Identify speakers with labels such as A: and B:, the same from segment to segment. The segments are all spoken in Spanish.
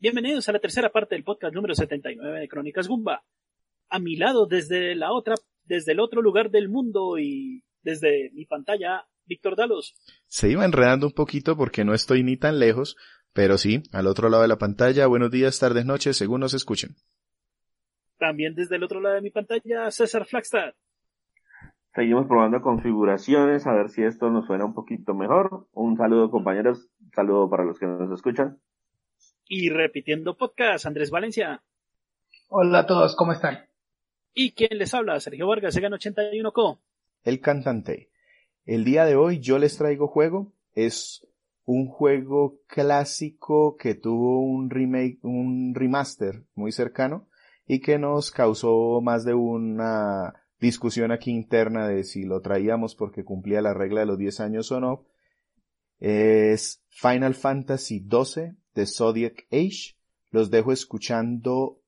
A: Bienvenidos a la tercera parte del podcast número 79 de Crónicas Gumba. A mi lado, desde la otra, desde el otro lugar del mundo y desde mi pantalla, Víctor Dalos.
B: Se iba enredando un poquito porque no estoy ni tan lejos, pero sí, al otro lado de la pantalla, buenos días, tardes, noches, según nos escuchen.
A: También desde el otro lado de mi pantalla, César Flagstad.
C: Seguimos probando configuraciones, a ver si esto nos suena un poquito mejor. Un saludo compañeros, un saludo para los que nos escuchan.
A: Y repitiendo podcast, Andrés Valencia.
D: Hola a todos, ¿cómo están?
A: ¿Y quién les habla? Sergio Vargas, Segan 81 Co.
B: El cantante. El día de hoy yo les traigo juego. Es un juego clásico que tuvo un remake, un remaster muy cercano y que nos causó más de una discusión aquí interna de si lo traíamos porque cumplía la regla de los 10 años o no. Es Final Fantasy XII de Zodiac Age. Los dejo escuchando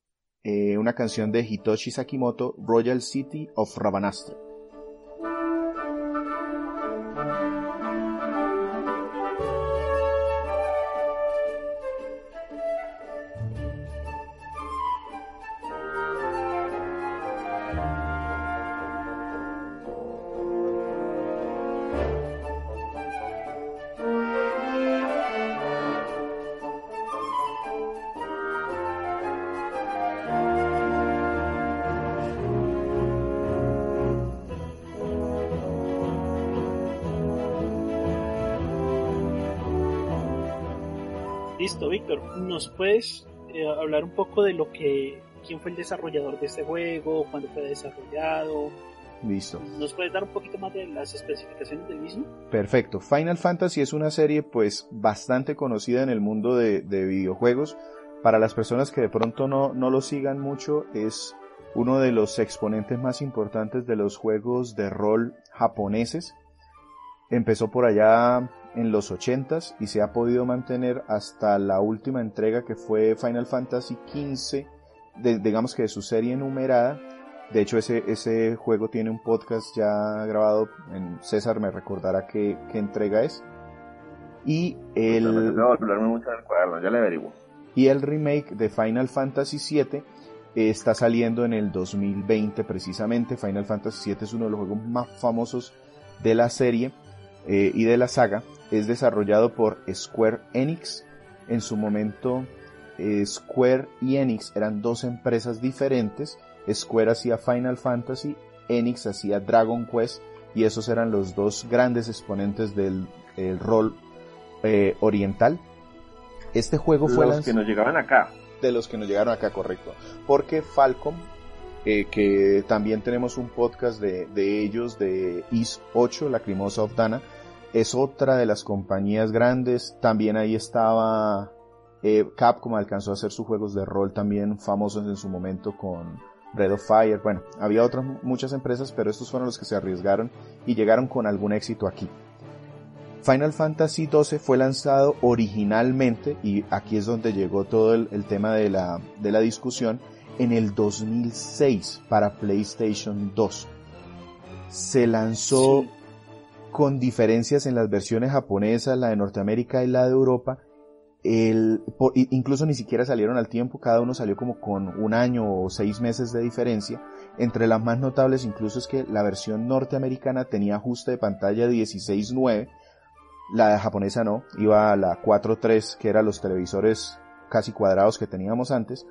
B: eh, una canción de Hitoshi Sakimoto, Royal City of Rabanastre.
A: ¿Nos puedes eh, hablar un poco de lo que, quién fue el desarrollador de este juego, cuándo fue desarrollado?
B: Listo.
A: ¿Nos puedes dar un poquito más de las especificaciones del mismo?
B: Perfecto. Final Fantasy es una serie pues bastante conocida en el mundo de, de videojuegos. Para las personas que de pronto no, no lo sigan mucho, es uno de los exponentes más importantes de los juegos de rol japoneses. Empezó por allá en los 80s y se ha podido mantener hasta la última entrega que fue Final Fantasy XV, de, digamos que de su serie numerada. De hecho, ese, ese juego tiene un podcast ya grabado. En César me recordará qué, qué entrega es. Y el,
C: mucho en el cuaderno, ya le averiguo.
B: y el remake de Final Fantasy VII está saliendo en el 2020 precisamente. Final Fantasy VII es uno de los juegos más famosos de la serie eh, y de la saga. Es desarrollado por Square Enix. En su momento, eh, Square y Enix eran dos empresas diferentes. Square hacía Final Fantasy, Enix hacía Dragon Quest y esos eran los dos grandes exponentes del el rol eh, oriental. Este juego fue
C: Los que nos llegaban acá.
B: de los que nos llegaron acá, correcto. Porque Falcom, eh, que también tenemos un podcast de, de ellos, de IS 8, la Crimosa Optana, es otra de las compañías grandes. También ahí estaba eh, Capcom, alcanzó a hacer sus juegos de rol también famosos en su momento con Breath of Fire. Bueno, había otras muchas empresas, pero estos fueron los que se arriesgaron y llegaron con algún éxito aquí. Final Fantasy XII fue lanzado originalmente, y aquí es donde llegó todo el, tema de la, de la discusión, en el 2006 para PlayStation 2. Se lanzó. Con diferencias en las versiones japonesas, la de Norteamérica y la de Europa. El, por- incluso ni siquiera salieron al tiempo, cada uno salió como con un año o seis meses de diferencia. Entre las más notables incluso es que la versión norteamericana tenía ajuste de pantalla 16.9, la japonesa no, iba a la 4.3 que eran los televisores casi cuadrados que teníamos antes.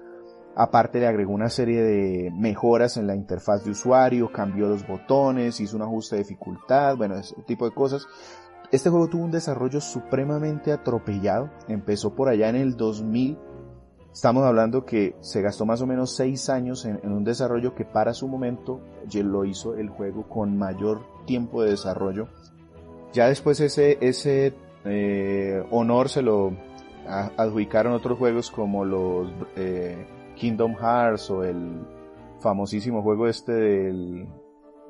B: Aparte le agregó una serie de mejoras en la interfaz de usuario, cambió los botones, hizo un ajuste de dificultad, bueno, ese tipo de cosas. Este juego tuvo un desarrollo supremamente atropellado. Empezó por allá en el 2000. Estamos hablando que se gastó más o menos 6 años en, un desarrollo que para su momento lo hizo el juego con mayor tiempo de desarrollo. Ya después ese, ese eh, honor se lo adjudicaron otros juegos como los eh, Kingdom Hearts o el famosísimo juego este del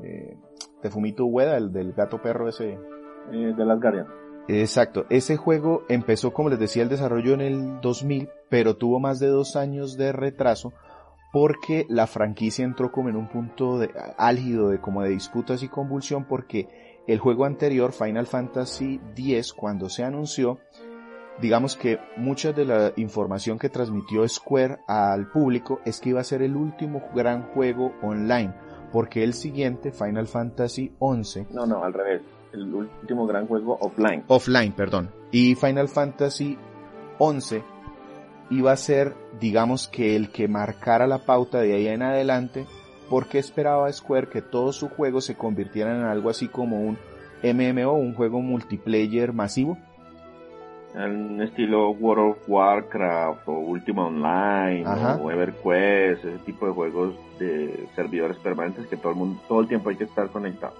B: eh, de Fumito Ueda, el del gato perro ese.
C: Eh, de las Guardian.
B: Exacto, ese juego empezó, como les decía, el desarrollo en el 2000, pero tuvo más de dos años de retraso porque la franquicia entró como en un punto de, álgido de como de disputas y convulsión porque el juego anterior, Final Fantasy X, cuando se anunció, digamos que mucha de la información que transmitió Square al público es que iba a ser el último gran juego online, porque el siguiente, Final Fantasy XI...
C: No, no, al revés. El último gran juego offline.
B: Offline, perdón. Y Final Fantasy XI iba a ser, digamos que el que marcara la pauta de ahí en adelante, porque esperaba Square que todos sus juegos se convirtieran en algo así como un MMO, un juego multiplayer masivo.
C: Estilo World of Warcraft o Ultima Online o EverQuest, ese tipo de juegos de servidores permanentes que todo el mundo, todo el tiempo hay que estar conectado.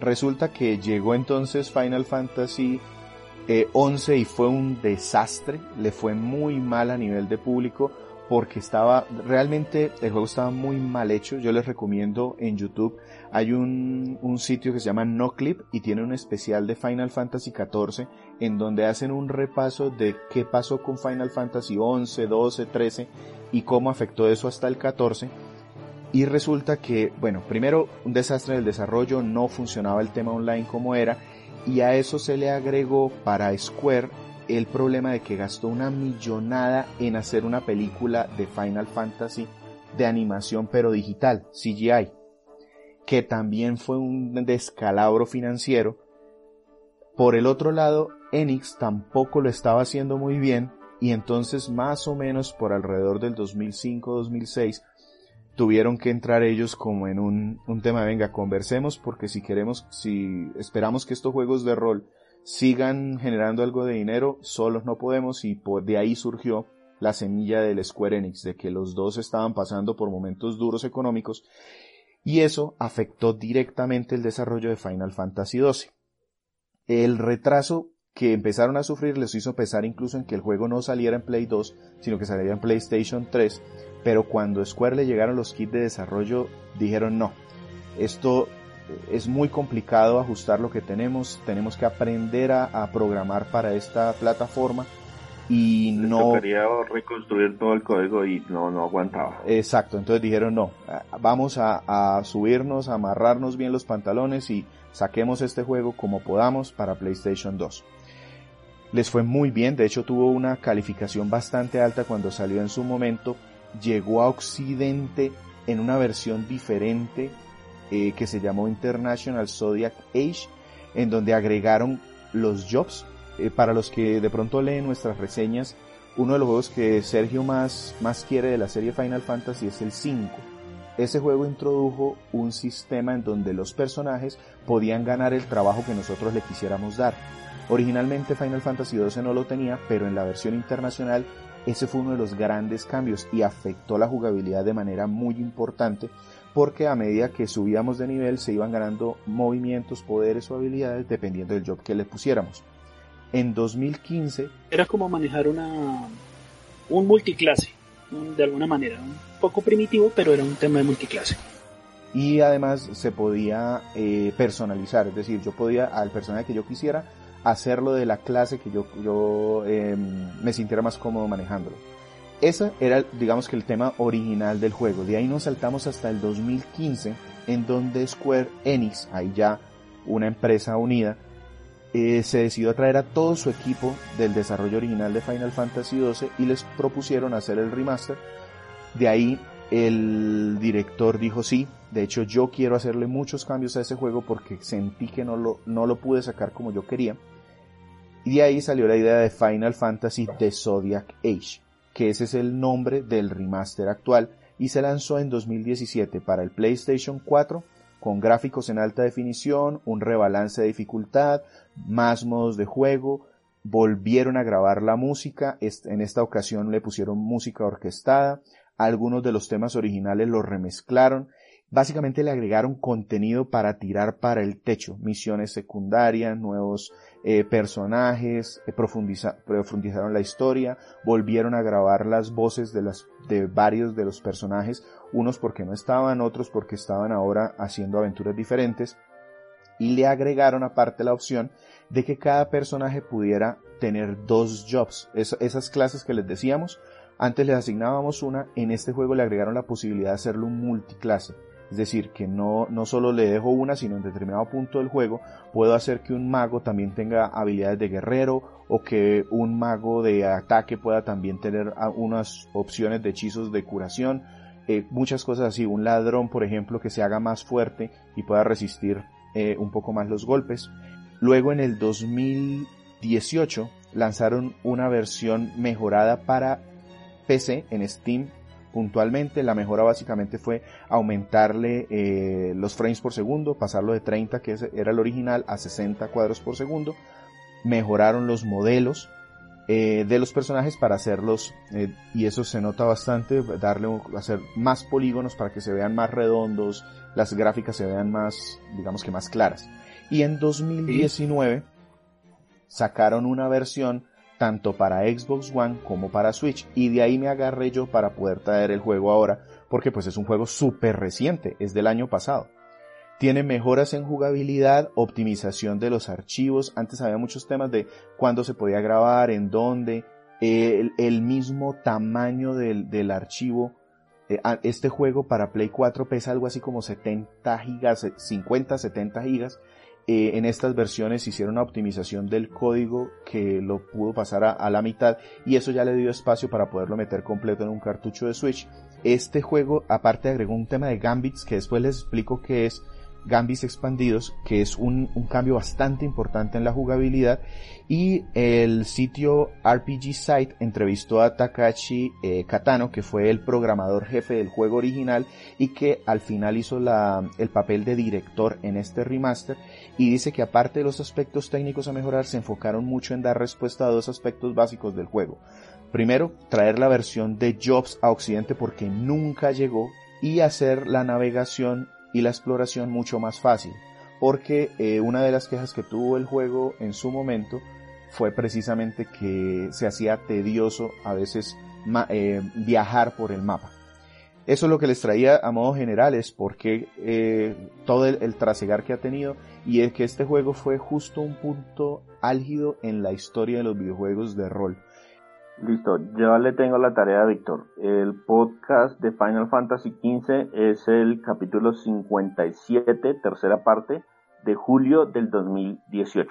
B: Resulta que llegó entonces Final Fantasy 11 eh, y fue un desastre, le fue muy mal a nivel de público porque estaba realmente el juego estaba muy mal hecho. Yo les recomiendo en YouTube hay un, un sitio que se llama NoClip y tiene un especial de Final Fantasy XIV en donde hacen un repaso de qué pasó con Final Fantasy 11, 12, 13 y cómo afectó eso hasta el 14. Y resulta que, bueno, primero un desastre del desarrollo, no funcionaba el tema online como era y a eso se le agregó para Square el problema de que gastó una millonada en hacer una película de Final Fantasy de animación pero digital, CGI, que también fue un descalabro financiero. Por el otro lado, Enix tampoco lo estaba haciendo muy bien y entonces más o menos por alrededor del 2005-2006 tuvieron que entrar ellos como en un, un tema, venga, conversemos porque si queremos, si esperamos que estos juegos de rol sigan generando algo de dinero, solos no podemos y por de ahí surgió la semilla del Square Enix, de que los dos estaban pasando por momentos duros económicos y eso afectó directamente el desarrollo de Final Fantasy XII. El retraso que empezaron a sufrir les hizo pesar incluso en que el juego no saliera en Play 2, sino que saliera en PlayStation 3, pero cuando Square le llegaron los kits de desarrollo dijeron no, esto es muy complicado ajustar lo que tenemos, tenemos que aprender a, programar para esta plataforma y no
C: quería reconstruir todo el código y no no aguantaba
B: exacto entonces dijeron no vamos a, a, subirnos a amarrarnos bien los pantalones y saquemos este juego como podamos para PlayStation 2 les fue muy bien de hecho tuvo una calificación bastante alta cuando salió en su momento llegó a Occidente en una versión diferente eh, que se llamó International Zodiac Age, en donde agregaron los jobs. Eh, para los que de pronto leen nuestras reseñas, uno de los juegos que Sergio más, más quiere de la serie Final Fantasy es el 5. Ese juego introdujo un sistema en donde los personajes podían ganar el trabajo que nosotros le quisiéramos dar. Originalmente Final Fantasy XII no lo tenía, pero en la versión internacional ese fue uno de los grandes cambios y afectó la jugabilidad de manera muy importante porque a medida que subíamos de nivel se iban ganando movimientos, poderes o habilidades dependiendo del job que le pusiéramos. En 2015
A: era como manejar una un multiclase, de alguna manera, un poco primitivo, pero era un tema de multiclase.
B: Y además se podía eh, personalizar, es decir, yo podía al personaje que yo quisiera hacerlo de la clase que yo, yo em, me sintiera más cómodo manejándolo. Ese era, digamos que el tema original del juego. De ahí nos saltamos hasta el 2015, en donde Square Enix, ahí ya una empresa unida, eh, se decidió traer a todo su equipo del desarrollo original de Final Fantasy XII y les propusieron hacer el remaster. De ahí el director dijo sí, de hecho yo quiero hacerle muchos cambios a ese juego porque sentí que no lo, no lo pude sacar como yo quería. Y de ahí salió la idea de Final Fantasy The Zodiac Age, que ese es el nombre del remaster actual y se lanzó en 2017 para el PlayStation 4 con gráficos en alta definición, un rebalance de dificultad, más modos de juego, volvieron a grabar la música, en esta ocasión le pusieron música orquestada, algunos de los temas originales los remezclaron básicamente le agregaron contenido para tirar para el techo, misiones secundarias, nuevos eh, personajes, eh, profundizaron la historia, volvieron a grabar las voces de, las, de varios de los personajes, unos porque no estaban, otros porque estaban ahora haciendo aventuras diferentes, y le agregaron aparte la opción de que cada personaje pudiera tener dos jobs, esas clases que les decíamos, antes les asignábamos una, en este juego le agregaron la posibilidad de hacerlo un multiclase Es decir, que no, no solo le dejo una, sino en determinado punto del juego puedo hacer que un mago también tenga habilidades de guerrero o que un mago de ataque pueda también tener unas opciones de hechizos de curación. Eh, muchas cosas así. Un ladrón, por ejemplo, que se haga más fuerte y pueda resistir eh, un poco más los golpes. Luego en el 2018 lanzaron una versión mejorada para PC en Steam puntualmente. La mejora básicamente fue aumentarle eh, los frames por segundo, pasarlo de 30 que era el original a 60 cuadros por segundo. Mejoraron los modelos eh, de los personajes para hacerlos, eh, y eso se nota bastante, darle, hacer más polígonos para que se vean más redondos, las gráficas se vean más, digamos que más claras. Y en 2019 sacaron una versión tanto para Xbox One como para Switch y de ahí me agarré yo para poder traer el juego ahora porque pues es un juego súper reciente, es del año pasado. Tiene mejoras en jugabilidad, optimización de los archivos, antes había muchos temas de cuándo se podía grabar, en dónde, el, mismo tamaño del, del archivo. Eh, este juego para Play 4 pesa algo así como 70 gigas, 50, 70 gigas eh, en estas versiones hicieron una optimización del código que lo pudo pasar a, la mitad y eso ya le dio espacio para poderlo meter completo en un cartucho de Switch. Este juego aparte agregó un tema de Gambits que después les explico que es Gambits expandidos, que es un, cambio bastante importante en la jugabilidad. Y el sitio RPG Site entrevistó a Takashi eh, Katano, que fue el programador jefe del juego original y que al final hizo el papel de director en este remaster. Y dice que aparte de los aspectos técnicos a mejorar, se enfocaron mucho en dar respuesta a dos aspectos básicos del juego. Primero, traer la versión de Jobs a Occidente porque nunca llegó y hacer la navegación y la exploración mucho más fácil, porque eh, una de las quejas que tuvo el juego en su momento fue precisamente que se hacía tedioso a veces eh, viajar por el mapa. Eso es lo que les traía a modo general, es porque eh, todo el, el, trasegar que ha tenido y es que este juego fue justo un punto álgido en la historia de los videojuegos de rol.
C: Listo, yo le tengo la tarea a Víctor. El podcast de Final Fantasy XV es el capítulo 57, tercera parte, de julio del 2018.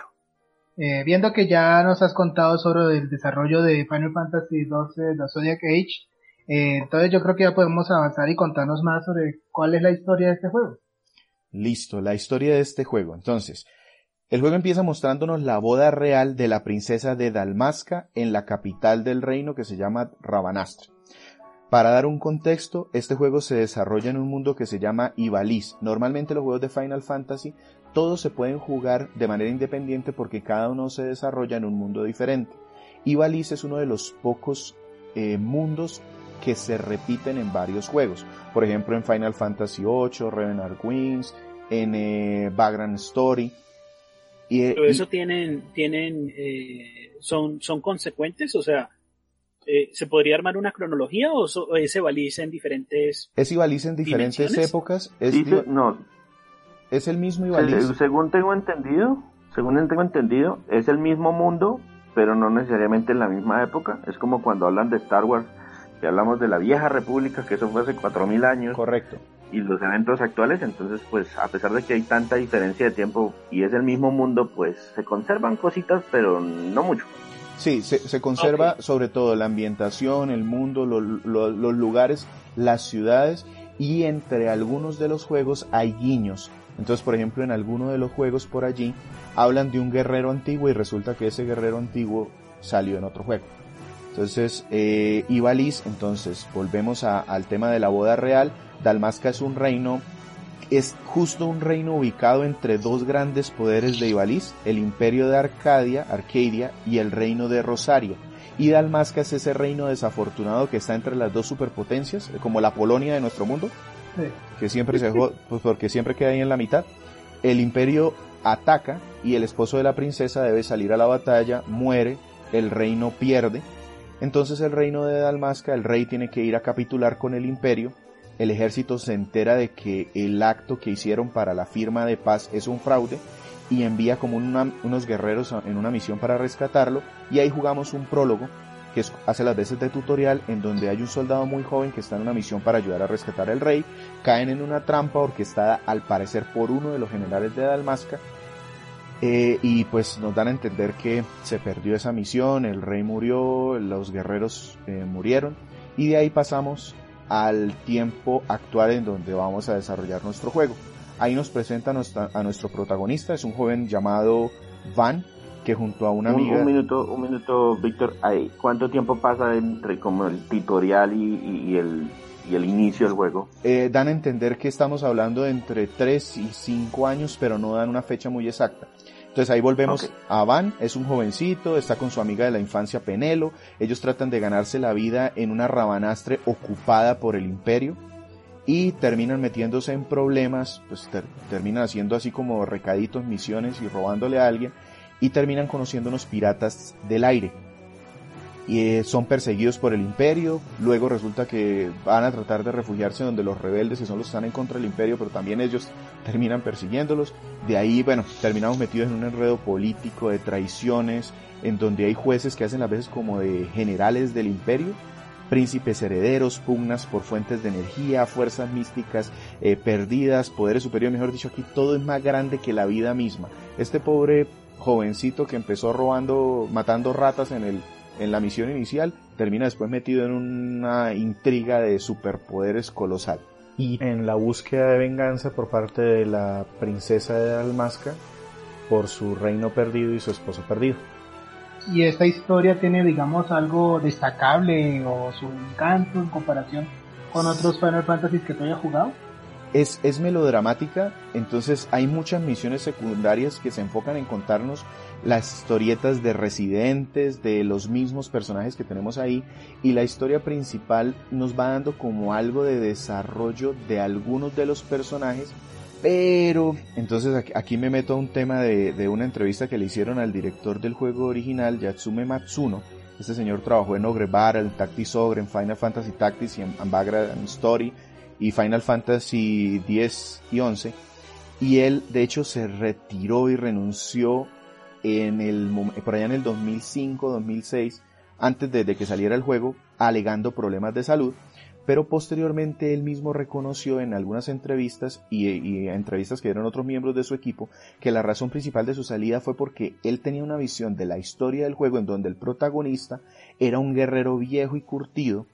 D: Eh, viendo que ya nos has contado sobre el desarrollo de Final Fantasy XII, The Zodiac Age, eh, entonces yo creo que ya podemos avanzar y contarnos más sobre cuál es la historia de este juego.
B: Listo, la historia de este juego. Entonces, el juego empieza mostrándonos la boda real de la princesa de Dalmasca en la capital del reino que se llama Rabanastre. Para dar un contexto, este juego se desarrolla en un mundo que se llama Ivalice. Normalmente los juegos de Final Fantasy todos se pueden jugar de manera independiente porque cada uno se desarrolla en un mundo diferente. Ivalice es uno de los pocos eh, mundos que se repiten en varios juegos. Por ejemplo, en Final Fantasy VIII, Revenant Wings, en eh, Story.
A: Pero eso tienen, tienen, eh, son, son consecuentes, o sea, eh, ¿se podría armar una cronología o, se Ivalice en diferentes?
B: Es Ivalice en diferentes épocas. Es,
C: no.
B: Es el mismo Ivalice.
C: según tengo entendido, según tengo entendido, es el mismo mundo, pero no necesariamente en la misma época. Es como cuando hablan de Star Wars, que hablamos de la vieja república, que eso fue hace 4000 años.
B: Correcto
C: y los eventos actuales, entonces pues a pesar de que hay tanta diferencia de tiempo y es el mismo mundo, pues se conservan cositas, pero no mucho.
B: Sí, se, conserva sobre todo la ambientación, el mundo, los lugares, las ciudades y entre algunos de los juegos hay guiños. Entonces, por ejemplo, en alguno de los juegos por allí hablan de un guerrero antiguo y resulta que ese guerrero antiguo salió en otro juego. Entonces, eh, Ivalice, entonces volvemos al tema de la boda real Dalmasca es un reino, es justo un reino ubicado entre dos grandes poderes de Ivalice, el imperio de Arcadia, Arcadia y el reino de Rosaria. Y Dalmasca es ese reino desafortunado que está entre las dos superpotencias, como la Polonia de nuestro mundo, que siempre se pues porque siempre queda ahí en la mitad. El imperio ataca y el esposo de la princesa debe salir a la batalla, muere, el reino pierde. Entonces el reino de Dalmasca, el rey tiene que ir a capitular con el imperio. El ejército se entera de que el acto que hicieron para la firma de paz es un fraude y envía como unos guerreros en una misión para rescatarlo. Y ahí jugamos un prólogo que hace las veces de tutorial, en donde hay un soldado muy joven que está en una misión para ayudar a rescatar al rey, caen en una trampa orquestada al parecer por uno de los generales de Dalmasca, eh, y pues nos dan a entender que se perdió esa misión, el rey murió, los guerreros eh, murieron, y de ahí pasamos al tiempo actual en donde vamos a desarrollar nuestro juego. Ahí nos presenta a nuestro protagonista, es un joven llamado Van, que junto a una amiga...
C: Un, minuto, un minuto, Víctor, ¿cuánto tiempo pasa entre como el tutorial y, el, y el inicio del juego?
B: Eh, dan a entender que estamos hablando de entre 3 y 5 años, pero no dan una fecha muy exacta. Entonces ahí volvemos a Van, es un jovencito, está con su amiga de la infancia Penelo, ellos tratan de ganarse la vida en una rabanastre ocupada por el imperio y terminan metiéndose en problemas, pues terminan haciendo así como recaditos, misiones y robándole a alguien y terminan conociendo unos piratas del aire. Y eh, son perseguidos por el imperio, luego resulta que van a tratar de refugiarse donde los rebeldes, que son los que están en contra del imperio, pero también ellos terminan persiguiéndolos. De ahí, bueno, terminamos metidos en un enredo político de traiciones, en donde hay jueces que hacen a veces como de generales del imperio, príncipes herederos, pugnas por fuentes de energía, fuerzas místicas eh, perdidas, poderes superiores, mejor dicho, aquí todo es más grande que la vida misma. Este pobre jovencito que empezó robando, matando ratas en el en la misión inicial, termina después metido en una intriga de superpoderes colosal. Y en la búsqueda de venganza por parte de la princesa de Almasca por su reino perdido y su esposo perdido.
D: ¿Y esta historia tiene, digamos, algo destacable o su encanto en comparación con otros Final Fantasy que tú hayas jugado?
B: es, es melodramática, entonces hay muchas misiones secundarias que se enfocan en contarnos las historietas de residentes, de los mismos personajes que tenemos ahí, y la historia principal nos va dando como algo de desarrollo de algunos de los personajes, pero entonces aquí, me meto a un tema de, de, una entrevista que le hicieron al director del juego original, Yatsume Matsuno. Este señor trabajó en Ogre Battle, Tactics Ogre, en Final Fantasy Tactics y en, en Story y Final Fantasy 10 y 11. Y él, de hecho, se retiró y renunció en el, por allá en el 2005, 2006, antes de, que saliera el juego, alegando problemas de salud. Pero posteriormente él mismo reconoció en algunas entrevistas y, y, entrevistas que dieron otros miembros de su equipo que la razón principal de su salida fue porque él tenía una visión de la historia del juego en donde el protagonista era un guerrero viejo y curtido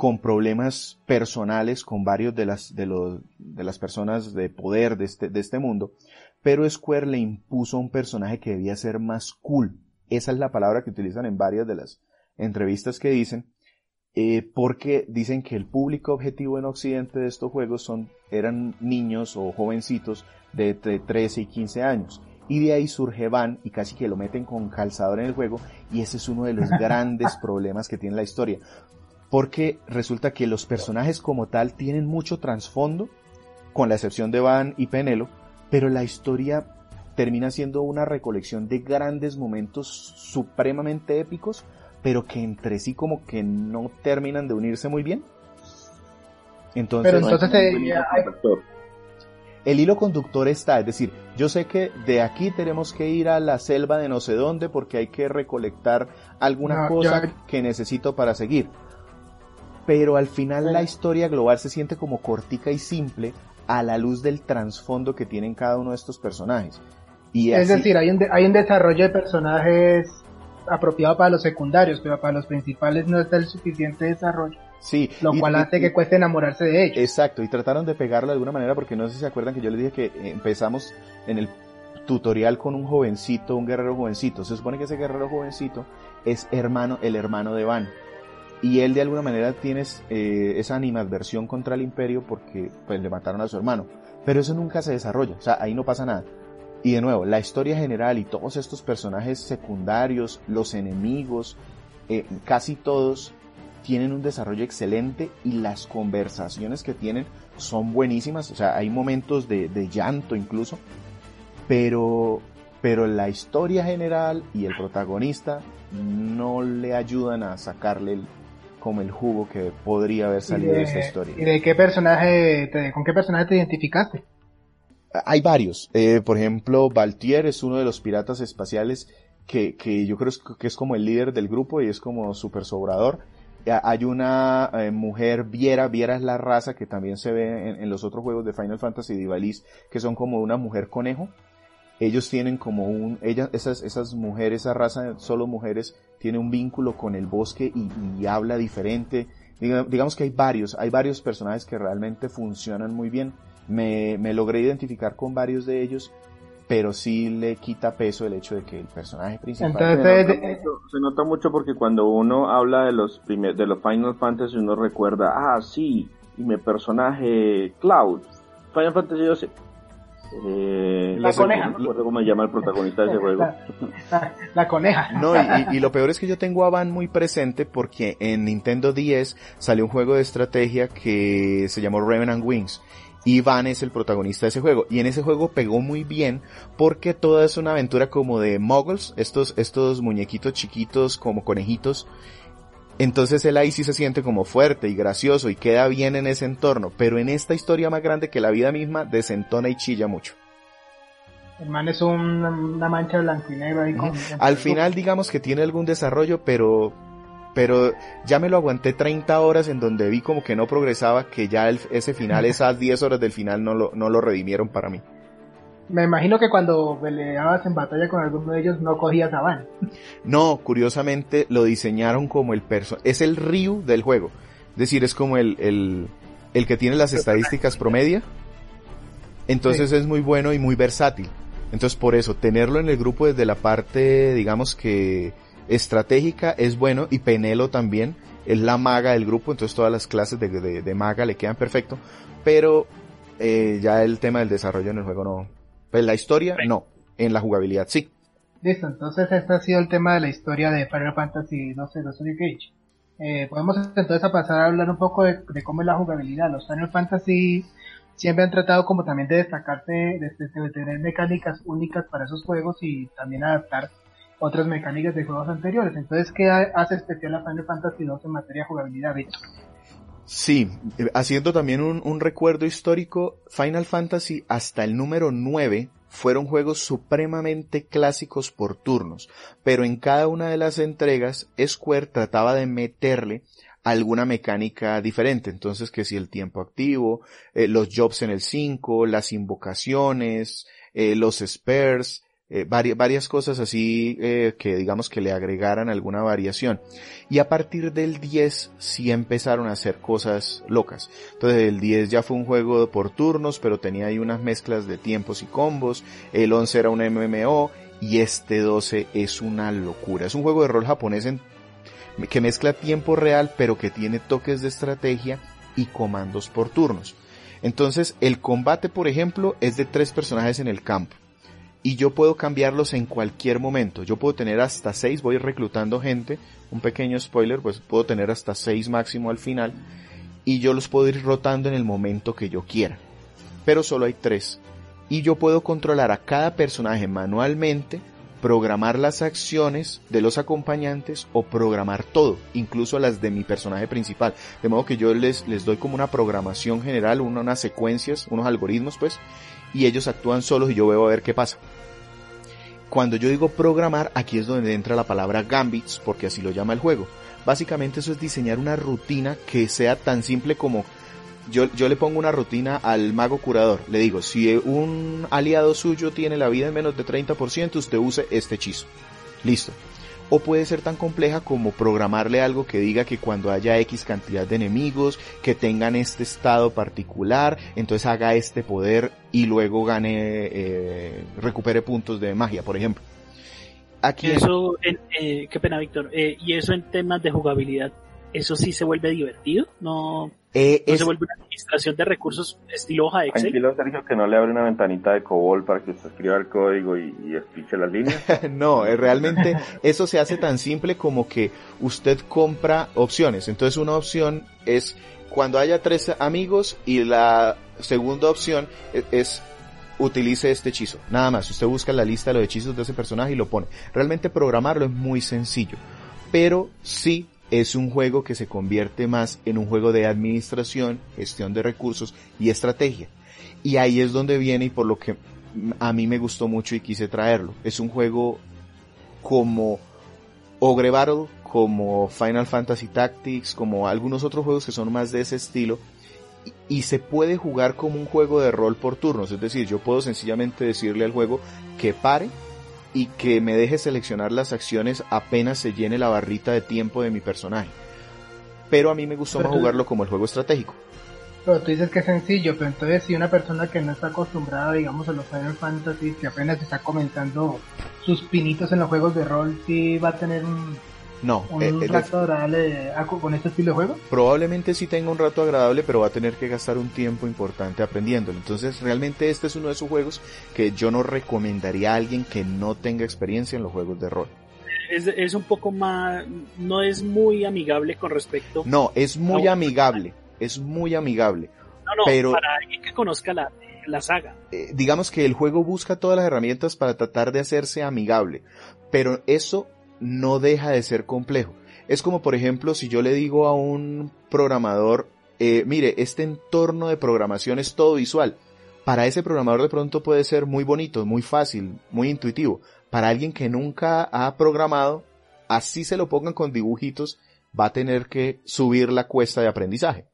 B: con problemas personales con varios de las, de los, de las personas de poder de este, de este mundo, pero Square le impuso un personaje que debía ser más cool. Esa es la palabra que utilizan en varias de las entrevistas que dicen, eh, porque dicen que el público objetivo en Occidente de estos juegos son, eran niños o jovencitos de, de 13 y 15 años. Y de ahí surge Van y casi que lo meten con calzador en el juego y ese es uno de los grandes problemas que tiene la historia porque resulta que los personajes como tal tienen mucho trasfondo, con la excepción de Van y Penelo, pero la historia termina siendo una recolección de grandes momentos supremamente épicos, pero que entre sí como que no terminan de unirse muy bien. Entonces,
D: pero entonces
B: el hilo conductor está, es decir, yo sé que de aquí tenemos que ir a la selva de no sé dónde porque hay que recolectar alguna cosa que necesito para seguir. Pero al final la historia global se siente como cortica y simple a la luz del trasfondo que tienen cada uno de estos personajes.
D: Y es decir, hay un, hay un desarrollo de personajes apropiado para los secundarios, pero para los principales no está el suficiente desarrollo.
B: Sí.
D: Lo cual hace que cueste enamorarse de ellos.
B: Exacto, y trataron de pegarlo de alguna manera porque no sé si se acuerdan que yo les dije que empezamos en el tutorial con un jovencito, un guerrero jovencito. Se supone que ese guerrero jovencito es hermano, el hermano de Van y él de alguna manera tiene eh, esa animadversión contra el imperio porque pues le mataron a su hermano. Pero eso nunca se desarrolla, o sea, ahí no pasa nada. Y de nuevo, la historia general y todos estos personajes secundarios, los enemigos, eh, casi todos tienen un desarrollo excelente y las conversaciones que tienen son buenísimas, o sea, hay momentos de, de llanto incluso, pero, pero la historia general y el protagonista no le ayudan a sacarle el, como el jugo que podría haber salido de, esta historia.
D: ¿Y de qué personaje, con qué personaje te identificaste?
B: Hay varios. Eh, por ejemplo, Valtier es uno de los piratas espaciales que, que yo creo que es como el líder del grupo y es como súper sobrador. Hay una eh, mujer Viera, Viera es la raza que también se ve en, los otros juegos de Final Fantasy Divalis, que son como una mujer conejo. Ellos tienen como un, ellas, esas, esas mujeres, esa raza, solo mujeres, tiene un vínculo con el bosque y, habla diferente. digamos que hay varios, hay varios personajes que realmente funcionan muy bien. Me, me logré identificar con varios de ellos pero sí le quita peso el hecho de que el personaje principal
C: se, nota mucho, porque cuando uno habla de los de los Final Fantasy uno recuerda ah sí y mi personaje Cloud Final Fantasy 12
D: eh, la coneja.
C: No recuerdo cómo se llama el protagonista de ese juego.
D: La, coneja.
B: No, y, lo peor es que yo tengo a Van muy presente porque en Nintendo 10 salió un juego de estrategia que se llamó Revenant Wings. Y Van es el protagonista de ese juego. Y en ese juego pegó muy bien porque toda es una aventura como de muggles, estos, estos muñequitos chiquitos como conejitos. Entonces él ahí sí se siente como fuerte y gracioso y queda bien en ese entorno. Pero en esta historia más grande que la vida misma desentona y chilla mucho.
D: El man es una mancha blanco y negro ahí con...
B: Al final digamos que tiene algún desarrollo, pero pero ya me lo aguanté 30 horas en donde vi como que no progresaba, que ya ese final, esas 10 horas del final no lo, no lo redimieron para mí.
D: Me imagino que cuando peleabas en batalla con alguno de ellos no cogías a Van.
B: No, curiosamente lo diseñaron como el perso es el Ryu del juego. Es decir, es como el, el, el que tiene las estadísticas promedia. Entonces es muy bueno y muy versátil. Entonces por eso, tenerlo en el grupo desde la parte, digamos que estratégica es bueno y Penelo también es la maga del grupo, entonces todas las clases de, maga le quedan perfecto, pero eh, ya el tema del desarrollo en el juego no, pues la historia no, en la jugabilidad sí.
D: Listo, entonces este ha sido el tema de la historia de Final Fantasy 12 de Sonic Age. Eh, podemos entonces a pasar a hablar un poco de, cómo es la jugabilidad. Los Final Fantasy siempre han tratado como también de destacarse, de, tener mecánicas únicas para esos juegos y también adaptar otras mecánicas de juegos anteriores. Entonces, ¿qué hace especial a Final Fantasy II en materia de jugabilidad,
B: Sí, eh, haciendo también un, recuerdo histórico, Final Fantasy hasta el número 9 fueron juegos supremamente clásicos por turnos, pero en cada una de las entregas Square trataba de meterle alguna mecánica diferente. Entonces, que si el tiempo activo, eh, los jobs en el 5, las invocaciones, eh, los spares, eh, varias, varias cosas así eh, que digamos que le agregaran alguna variación. Y a partir del 10 sí empezaron a hacer cosas locas. Entonces el 10 ya fue un juego por turnos, pero tenía ahí unas mezclas de tiempos y combos. El 11 era un MMO y este 12 es una locura. Es un juego de rol japonés en, que mezcla tiempo real, pero que tiene toques de estrategia y comandos por turnos. Entonces el combate, por ejemplo, es de tres personajes en el campo y yo puedo cambiarlos en cualquier momento. Yo puedo tener hasta seis, voy reclutando gente, un pequeño spoiler, pues puedo tener hasta seis máximo al final y yo los puedo ir rotando en el momento que yo quiera. Pero solo hay tres. Y yo puedo controlar a cada personaje manualmente, programar las acciones de los acompañantes o programar todo, incluso las de mi personaje principal. De modo que yo les, les doy como una programación general, unas secuencias, unos algoritmos pues, y ellos actúan solos y yo veo a ver qué pasa. Cuando yo digo programar, aquí es donde entra la palabra gambits, porque así lo llama el juego. Básicamente eso es diseñar una rutina que sea tan simple como yo, yo le pongo una rutina al mago curador. Le digo, si un aliado suyo tiene la vida en menos de 30%, usted use este hechizo. Listo o puede ser tan compleja como programarle algo que diga que cuando haya X cantidad de enemigos, que tengan este estado particular, entonces haga este poder y luego gane, eh, recupere puntos de magia, por ejemplo.
A: Aquí eso, eh, qué pena Víctor, eh, y eso en temas de jugabilidad, ¿eso sí se vuelve divertido? ¿No, eh, ¿no se vuelve una administración de recursos estilo hoja de Excel?
C: Tranquilo, Sergio, que no le abre una ventanita de COBOL para que usted escriba el código y, y explique las líneas.
B: no, eh, realmente eso se hace tan simple como que usted compra opciones. Entonces una opción es cuando haya tres amigos y la segunda opción e, es utilice este hechizo. Nada más, usted busca la lista de los hechizos de ese personaje y lo pone. Realmente programarlo es muy sencillo, pero sí es un juego que se convierte más en un juego de administración, gestión de recursos y estrategia. Y ahí es donde viene y por lo que a mí me gustó mucho y quise traerlo. Es un juego como Ogre Battle, como Final Fantasy Tactics, como algunos otros juegos que son más de ese estilo, y se puede jugar como un juego de rol por turnos, es decir, yo puedo sencillamente decirle al juego que pare y que me deje seleccionar las acciones apenas se llene la barrita de tiempo de mi personaje. Pero a mí me gustó más jugarlo como el juego estratégico.
D: Pero tú dices que es sencillo, pero entonces si una persona que no está acostumbrada, digamos, a los Final Fantasy, que apenas está comenzando sus pinitos en los juegos de rol, sí va a tener un,
B: no,
D: ¿Un eh, rato agradable con este estilo de juego?
B: Probablemente sí tenga un rato agradable, pero va a tener que gastar un tiempo importante aprendiéndolo. Entonces, realmente este es uno de esos juegos que yo no recomendaría a alguien que no tenga experiencia en los juegos de rol.
A: Es, es un poco más, no es muy amigable con respecto.
B: No, es muy amigable, es muy amigable.
A: No, no, pero, para alguien que conozca la, la saga.
B: Eh, digamos que el juego busca todas las herramientas para tratar de hacerse amigable, pero eso no deja de ser complejo. Es como, por ejemplo, si yo le digo a un programador, eh, mire, este entorno de programación es todo visual. Para ese programador de pronto puede ser muy bonito, muy fácil, muy intuitivo. Para alguien que nunca ha programado, así se lo pongan con dibujitos, va a tener que subir la cuesta de aprendizaje.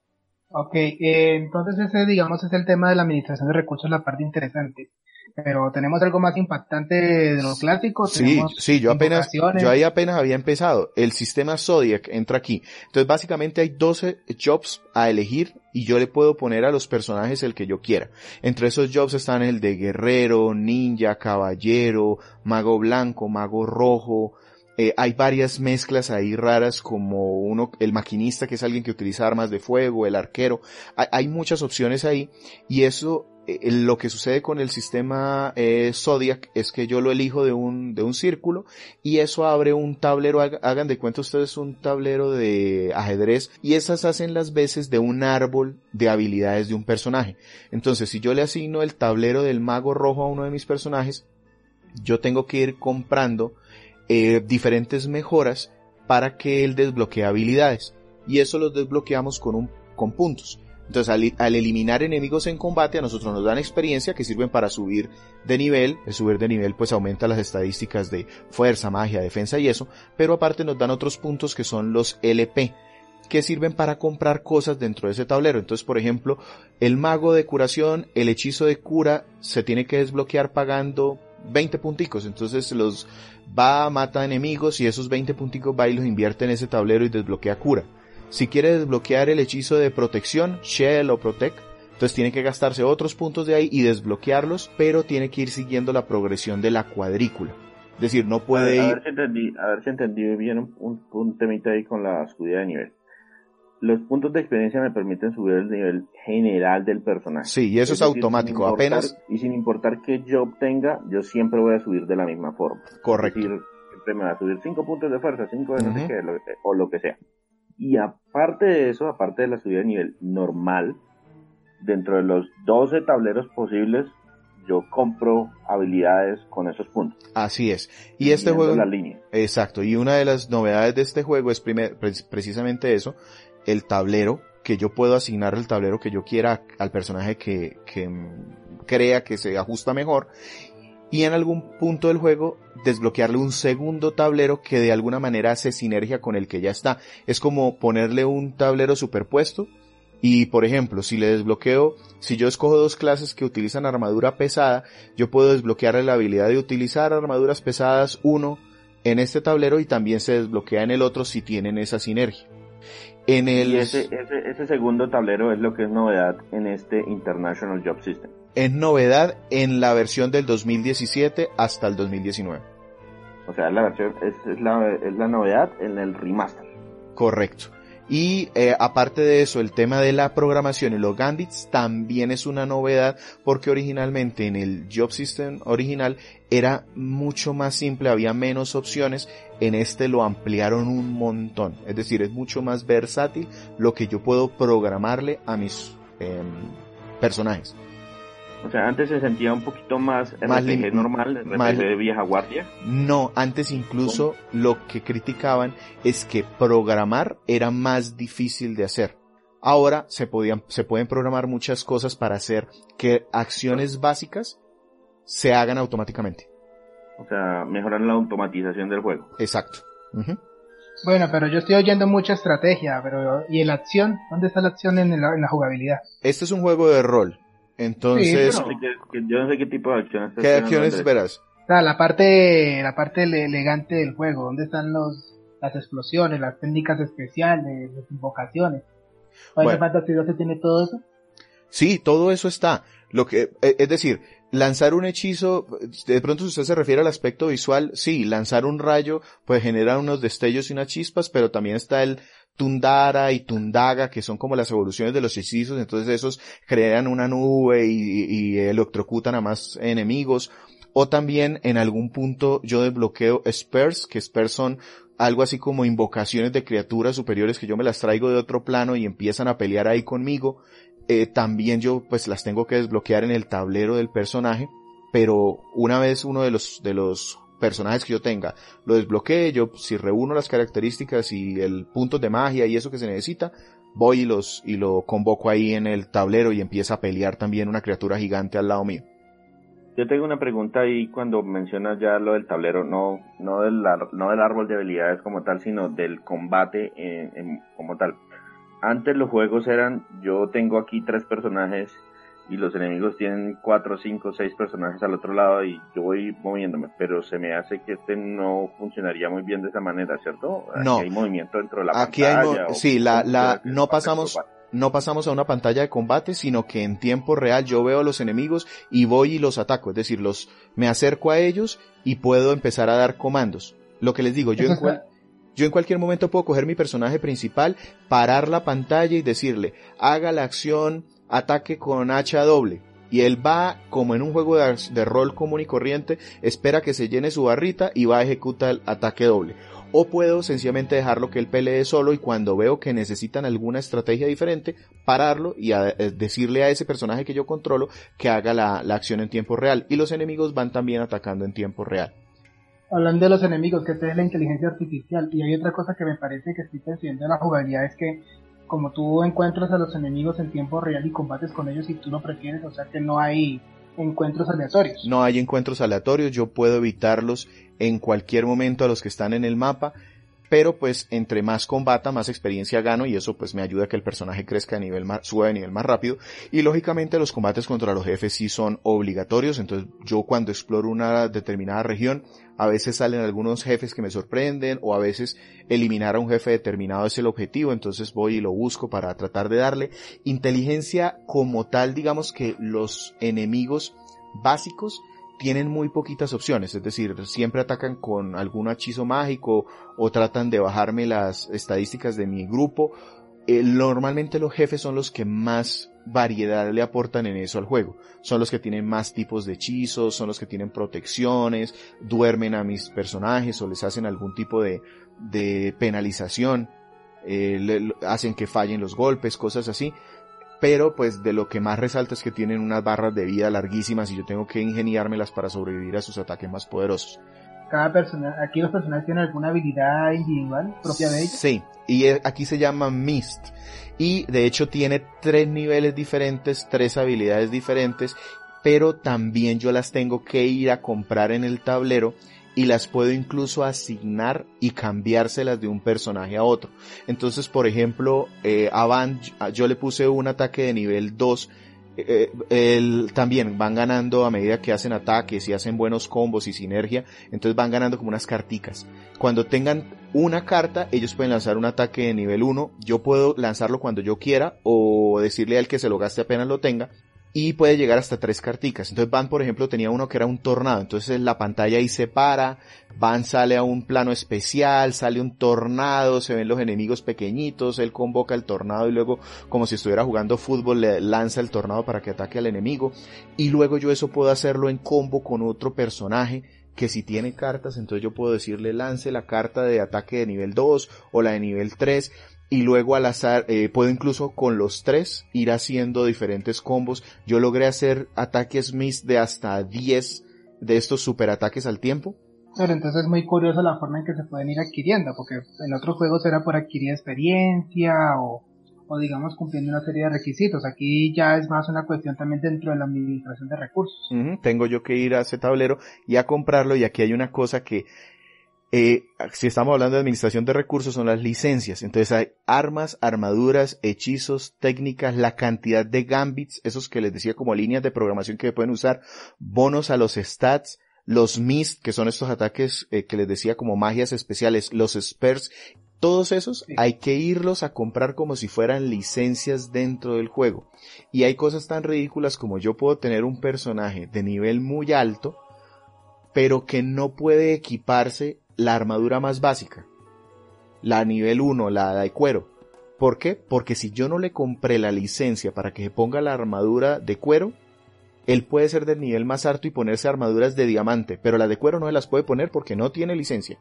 D: Ok, eh, entonces ese digamos es el tema de la administración de recursos, la parte interesante pero tenemos algo más impactante de los clásicos.
B: Sí, sí, yo apenas, yo ahí apenas había empezado. El sistema Zodiac entra aquí. Entonces básicamente hay 12 jobs a elegir y yo le puedo poner a los personajes el que yo quiera. Entre esos jobs están el de guerrero, ninja, caballero, mago blanco, mago rojo, eh, hay varias mezclas ahí raras como uno, el maquinista que es alguien que utiliza armas de fuego, el arquero. hay muchas opciones ahí y eso eh, lo que sucede con el sistema eh, Zodiac es que yo lo elijo de un, de un círculo y eso abre un tablero, hagan de cuenta ustedes un tablero de ajedrez y esas hacen las veces de un árbol de habilidades de un personaje. Entonces si yo le asigno el tablero del mago rojo a uno de mis personajes, yo tengo que ir comprando eh, diferentes mejoras para que él desbloquee habilidades y eso los desbloqueamos con un, con puntos. Entonces, al, eliminar enemigos en combate, a nosotros nos dan experiencia que sirven para subir de nivel. El subir de nivel pues aumenta las estadísticas de fuerza, magia, defensa y eso. Pero aparte nos dan otros puntos que son los LP, que sirven para comprar cosas dentro de ese tablero. Entonces, por ejemplo, el mago de curación, el hechizo de cura, se tiene que desbloquear pagando 20 punticos. Entonces los va, mata enemigos y esos 20 punticos va y los invierte en ese tablero y desbloquea cura. Si quiere desbloquear el hechizo de protección, Shell o Protect, entonces tiene que gastarse otros puntos de ahí y desbloquearlos, pero tiene que ir siguiendo la progresión de la cuadrícula. Es decir, no puede ir...
C: A ver si entendí, a ver si entendí bien un, un, temita ahí con la subida de nivel. Los puntos de experiencia me permiten subir el nivel general del personaje.
B: Sí, y eso es, automático, apenas...
C: Y sin importar qué job tenga, yo siempre voy a subir de la misma forma.
B: Correcto.
C: Es decir, siempre me va a subir 5 puntos de fuerza, 5 de no sé qué, o lo que sea. Y aparte de eso, aparte de la subida de nivel normal, dentro de los 12 tableros posibles, yo compro habilidades con esos puntos.
B: Así es. Y este juego... La línea. Exacto. Y una de las novedades de este juego es precisamente eso, el tablero, que yo puedo asignar el tablero que yo quiera al personaje que, que crea que se ajusta mejor y en algún punto del juego desbloquearle un segundo tablero que de alguna manera hace sinergia con el que ya está. Es como ponerle un tablero superpuesto y por ejemplo, si le desbloqueo, si yo escojo dos clases que utilizan armadura pesada, yo puedo desbloquearle la habilidad de utilizar armaduras pesadas uno en este tablero y también se desbloquea en el otro si tienen esa sinergia.
C: En el... Y ese, ese, ese segundo tablero es lo que es novedad en este International Job System
B: es novedad en la versión del 2017 hasta el 2019.
C: O sea, la versión es, la, es la novedad en el remaster.
B: Correcto. Y eh, aparte de eso, el tema de la programación y los Gandits también es una novedad porque originalmente en el Job System original era mucho más simple, había menos opciones, en este lo ampliaron un montón. Es decir, es mucho más versátil lo que yo puedo programarle a mis em, personajes.
C: O sea, antes se sentía un poquito más RPG normal, RPG de vieja guardia.
B: No, antes incluso lo que criticaban es que programar era más difícil de hacer. Ahora se podían, se pueden programar muchas cosas para hacer que acciones básicas se hagan automáticamente.
C: O sea, mejoran la automatización del juego.
B: Exacto.
D: Bueno, pero yo estoy oyendo mucha estrategia, pero ¿y la acción? ¿Dónde está la acción en la, en la jugabilidad?
B: Este es un juego de rol. Entonces,
C: yo no sé qué tipo de acciones.
B: ¿Qué acciones esperas?
D: la parte, la parte elegante del juego, ¿dónde están los, las explosiones, las técnicas especiales, las invocaciones? Final Fantasy se tiene todo eso?
B: Sí, todo eso está. Lo que, e, es decir, lanzar un hechizo, de pronto si usted se refiere al aspecto visual, sí, lanzar un rayo puede generar unos destellos y unas chispas, pero también está el Tundara y Tundaga, que son como las evoluciones de los hechizos, entonces esos crean una nube y, electrocutan a más enemigos. O también en algún punto yo desbloqueo Spurs, que Spurs son algo así como invocaciones de criaturas superiores que yo me las traigo de otro plano y empiezan a pelear ahí conmigo. Eh, también yo pues las tengo que desbloquear en el tablero del personaje, pero una vez uno de los, de los personajes que yo tenga lo desbloquee, yo si reúno las características y el punto de magia y eso que se necesita, voy y los, y lo convoco ahí en el tablero y empieza a pelear también una criatura gigante al lado mío.
C: Yo tengo una pregunta ahí cuando mencionas ya lo del tablero, no, no, del, no del árbol de habilidades como tal, sino del combate como tal. Antes los juegos eran, yo tengo aquí tres personajes y los enemigos tienen cuatro, cinco, seis personajes al otro lado y yo voy moviéndome, pero se me hace que este no funcionaría muy bien de esa manera, ¿cierto?
B: no.
C: hay movimiento dentro de la
B: aquí
C: pantalla.
B: Hay sí, la, la, no pasamos, no pasamos a una pantalla de combate, sino que en tiempo real yo veo a los enemigos y voy y los ataco, es decir, los, me acerco a ellos y puedo empezar a dar comandos. Lo que les digo, yo en yo en cualquier momento puedo coger mi personaje principal, parar la pantalla y decirle, haga la acción ataque con hacha doble. Y él va, como en un juego de, rol común y corriente, espera que se llene su barrita y va a ejecutar el ataque doble. O puedo sencillamente dejarlo que él pelee solo y cuando veo que necesitan alguna estrategia diferente, pararlo y eh, decirle a ese personaje que yo controlo que haga la acción en tiempo real. Y los enemigos van también atacando en tiempo real
D: hablando de los enemigos, que es la inteligencia artificial, y hay otra cosa que me parece que estoy percibiendo en la jugabilidad, es que como tú encuentras a los enemigos en tiempo real y combates con ellos y tú lo prefieres, o sea que no hay encuentros aleatorios.
B: No hay encuentros aleatorios, yo puedo evitarlos en cualquier momento a los que están en el mapa pero pues entre más combata, más experiencia gano y eso pues me ayuda a que el personaje crezca a nivel más, suba de nivel más rápido. Y lógicamente los combates contra los jefes sí son obligatorios, entonces yo cuando exploro una determinada región, a veces salen algunos jefes que me sorprenden o a veces eliminar a un jefe determinado es el objetivo, entonces voy y lo busco para tratar de darle inteligencia como tal, digamos que los enemigos básicos tienen muy poquitas opciones, es decir, siempre atacan con algún hechizo mágico o tratan de bajarme las estadísticas de mi grupo. Eh, normalmente los jefes son los que más variedad le aportan en eso al juego. Son los que tienen más tipos de hechizos, son los que tienen protecciones, duermen a mis personajes o les hacen algún tipo de, de penalización, eh, hacen que fallen los golpes, cosas así pero pues de lo que más resalta es que tienen unas barras de vida larguísimas y yo tengo que ingeniármelas para sobrevivir a sus ataques más poderosos.
D: Cada persona, aquí los personajes tienen alguna habilidad individual propia de ellos.
B: Sí, y aquí se llama Mist. Y de hecho tiene tres niveles diferentes, tres habilidades diferentes, pero también yo las tengo que ir a comprar en el tablero y las puedo incluso asignar y cambiárselas de un personaje a otro. Entonces, por ejemplo, eh, a Van yo le puse un ataque de nivel 2 eh, el, también van ganando a medida que hacen ataques y hacen buenos combos y sinergia, entonces van ganando como unas carticas. Cuando tengan una carta, ellos pueden lanzar un ataque de nivel 1, yo puedo lanzarlo cuando yo quiera o decirle al que se lo gaste apenas lo tenga, y puede llegar hasta tres carticas. Entonces Van, por ejemplo, tenía uno que era un tornado. Entonces la pantalla ahí se para, Van sale a un plano especial, sale un tornado, se ven los enemigos pequeñitos, él convoca el tornado y luego, como si estuviera jugando fútbol, le lanza el tornado para que ataque al enemigo. Y luego yo eso puedo hacerlo en combo con otro personaje que si tiene cartas, entonces yo puedo decirle lance la carta de ataque de nivel 2 o la de nivel 3 y luego al azar eh, puedo incluso con los tres ir haciendo diferentes combos. Yo logré hacer ataques mis de hasta 10 de estos super ataques al tiempo.
D: Pero entonces es muy curioso la forma en que se pueden ir adquiriendo, porque en otros juegos era por adquirir experiencia o, o digamos cumpliendo una serie de requisitos. Aquí ya es más una cuestión también dentro de la administración de recursos.
B: Tengo yo que ir a ese tablero y a comprarlo y aquí hay una cosa que eh, si estamos hablando de administración de recursos son las licencias. Entonces hay armas, armaduras, hechizos, técnicas, la cantidad de gambits, esos que les decía como líneas de programación que pueden usar, bonos a los stats, los mist, que son estos ataques eh, que les decía como magias especiales, los spurs todos esos hay que irlos a comprar como si fueran licencias dentro del juego. Y hay cosas tan ridículas como yo puedo tener un personaje de nivel muy alto, pero que no puede equiparse la armadura más básica. La nivel 1, la de cuero. ¿Por qué? Porque si yo no le compré la licencia para que se ponga la armadura de cuero, él puede ser del nivel más alto y ponerse armaduras de diamante, pero la de cuero no se las puede poner porque no tiene licencia.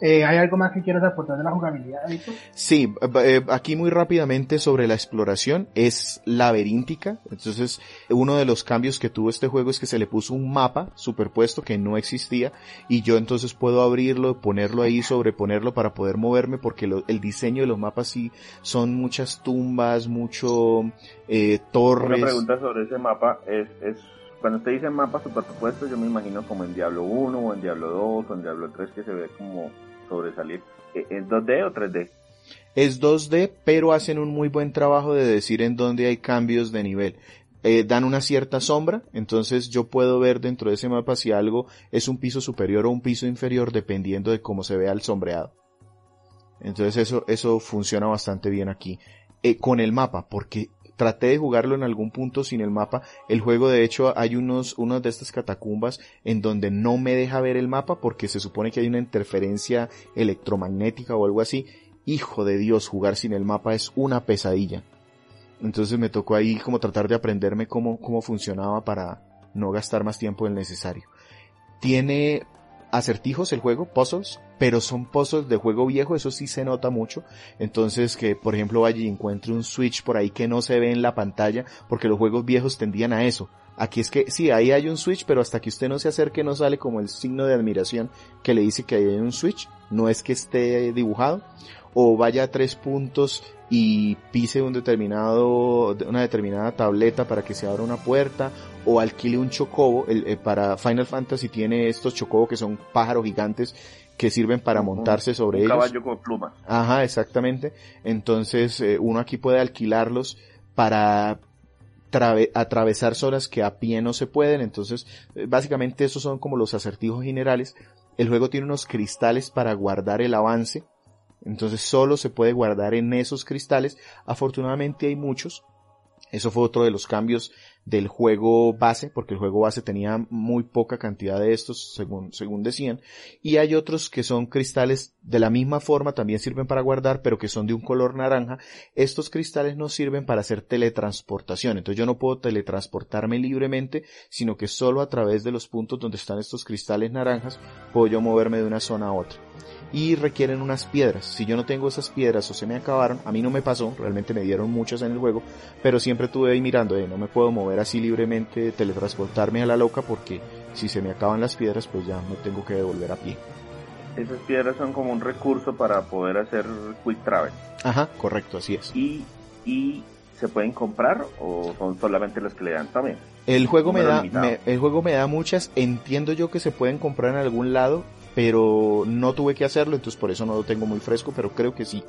D: Eh, ¿Hay algo más que quieras aportar de la jugabilidad,
B: Sí, eh, aquí muy rápidamente sobre la exploración, es laberíntica, entonces uno de los cambios que tuvo este juego es que se le puso un mapa superpuesto que no existía y yo entonces puedo abrirlo, ponerlo ahí, sobreponerlo para poder moverme porque el diseño de los mapas sí son muchas tumbas, mucho eh, torres.
C: Una pregunta sobre ese mapa es, es cuando usted dice mapa superpuesto, yo me imagino como en Diablo 1 o en Diablo 2 o en Diablo 3 que se ve como sobresalir. ¿E-, ¿Es 2D o 3D?
B: Es 2D, pero hacen un muy buen trabajo de decir en dónde hay cambios de nivel. Eh, dan una cierta sombra, entonces yo puedo ver dentro de ese mapa si algo es un piso superior o un piso inferior dependiendo de cómo se vea el sombreado. Entonces eso, eso funciona bastante bien aquí. Eh, con el mapa, porque traté de jugarlo en algún punto sin el mapa. El juego de hecho hay unos, unos de estas catacumbas en donde no me deja ver el mapa porque se supone que hay una interferencia electromagnética o algo así. Hijo de Dios, jugar sin el mapa es una pesadilla. Entonces me tocó ahí como tratar de aprenderme cómo, cómo funcionaba para no gastar más tiempo del necesario. Tiene acertijos el juego, puzzles, pero son puzzles de juego viejo, eso sí se nota mucho. Entonces que, por ejemplo, y encuentre un switch por ahí que no se ve en la pantalla, porque los juegos viejos tendían a eso. Aquí es que sí, ahí hay un switch, pero hasta que usted no se acerque no sale como el signo de admiración que le dice que hay un switch, no es que esté dibujado. O vaya a tres puntos y pise un determinado, una determinada tableta para que se abra una puerta, o alquile un chocobo, el, eh, para Final Fantasy tiene estos chocobos que son pájaros gigantes que sirven para montarse sobre un
C: Caballo con plumas.
B: Ajá, exactamente. Entonces, eh, uno aquí puede alquilarlos para atravesar zonas que a pie no se pueden. Entonces, eh, básicamente esos son como los acertijos generales. El juego tiene unos cristales para guardar el avance. Entonces solo se puede guardar en esos cristales. Afortunadamente hay muchos. Eso fue otro de los cambios del juego base, porque el juego base tenía muy poca cantidad de estos, según, según decían, y hay otros que son cristales de la misma forma, también sirven para guardar, pero que son de un color naranja. Estos cristales no sirven para hacer teletransportación, entonces yo no puedo teletransportarme libremente, sino que solo a través de los puntos donde están estos cristales naranjas puedo yo moverme de una zona a otra y requieren unas piedras. Si yo no tengo esas piedras o se me acabaron, a mí no me pasó, realmente me dieron muchas en el juego, pero siempre tuve ahí mirando, eh, no me puedo mover así libremente, teletransportarme a la loca porque si se me acaban las piedras pues ya no tengo que devolver a pie.
C: Esas piedras son como un recurso para poder hacer quick travel.
B: Ajá, correcto, así es.
C: Y, y se pueden comprar o son solamente las que le dan también.
B: El juego me da, el juego me da muchas, entiendo yo que se pueden comprar en algún lado, pero no tuve que hacerlo, entonces por eso no lo tengo muy fresco, pero creo que sí.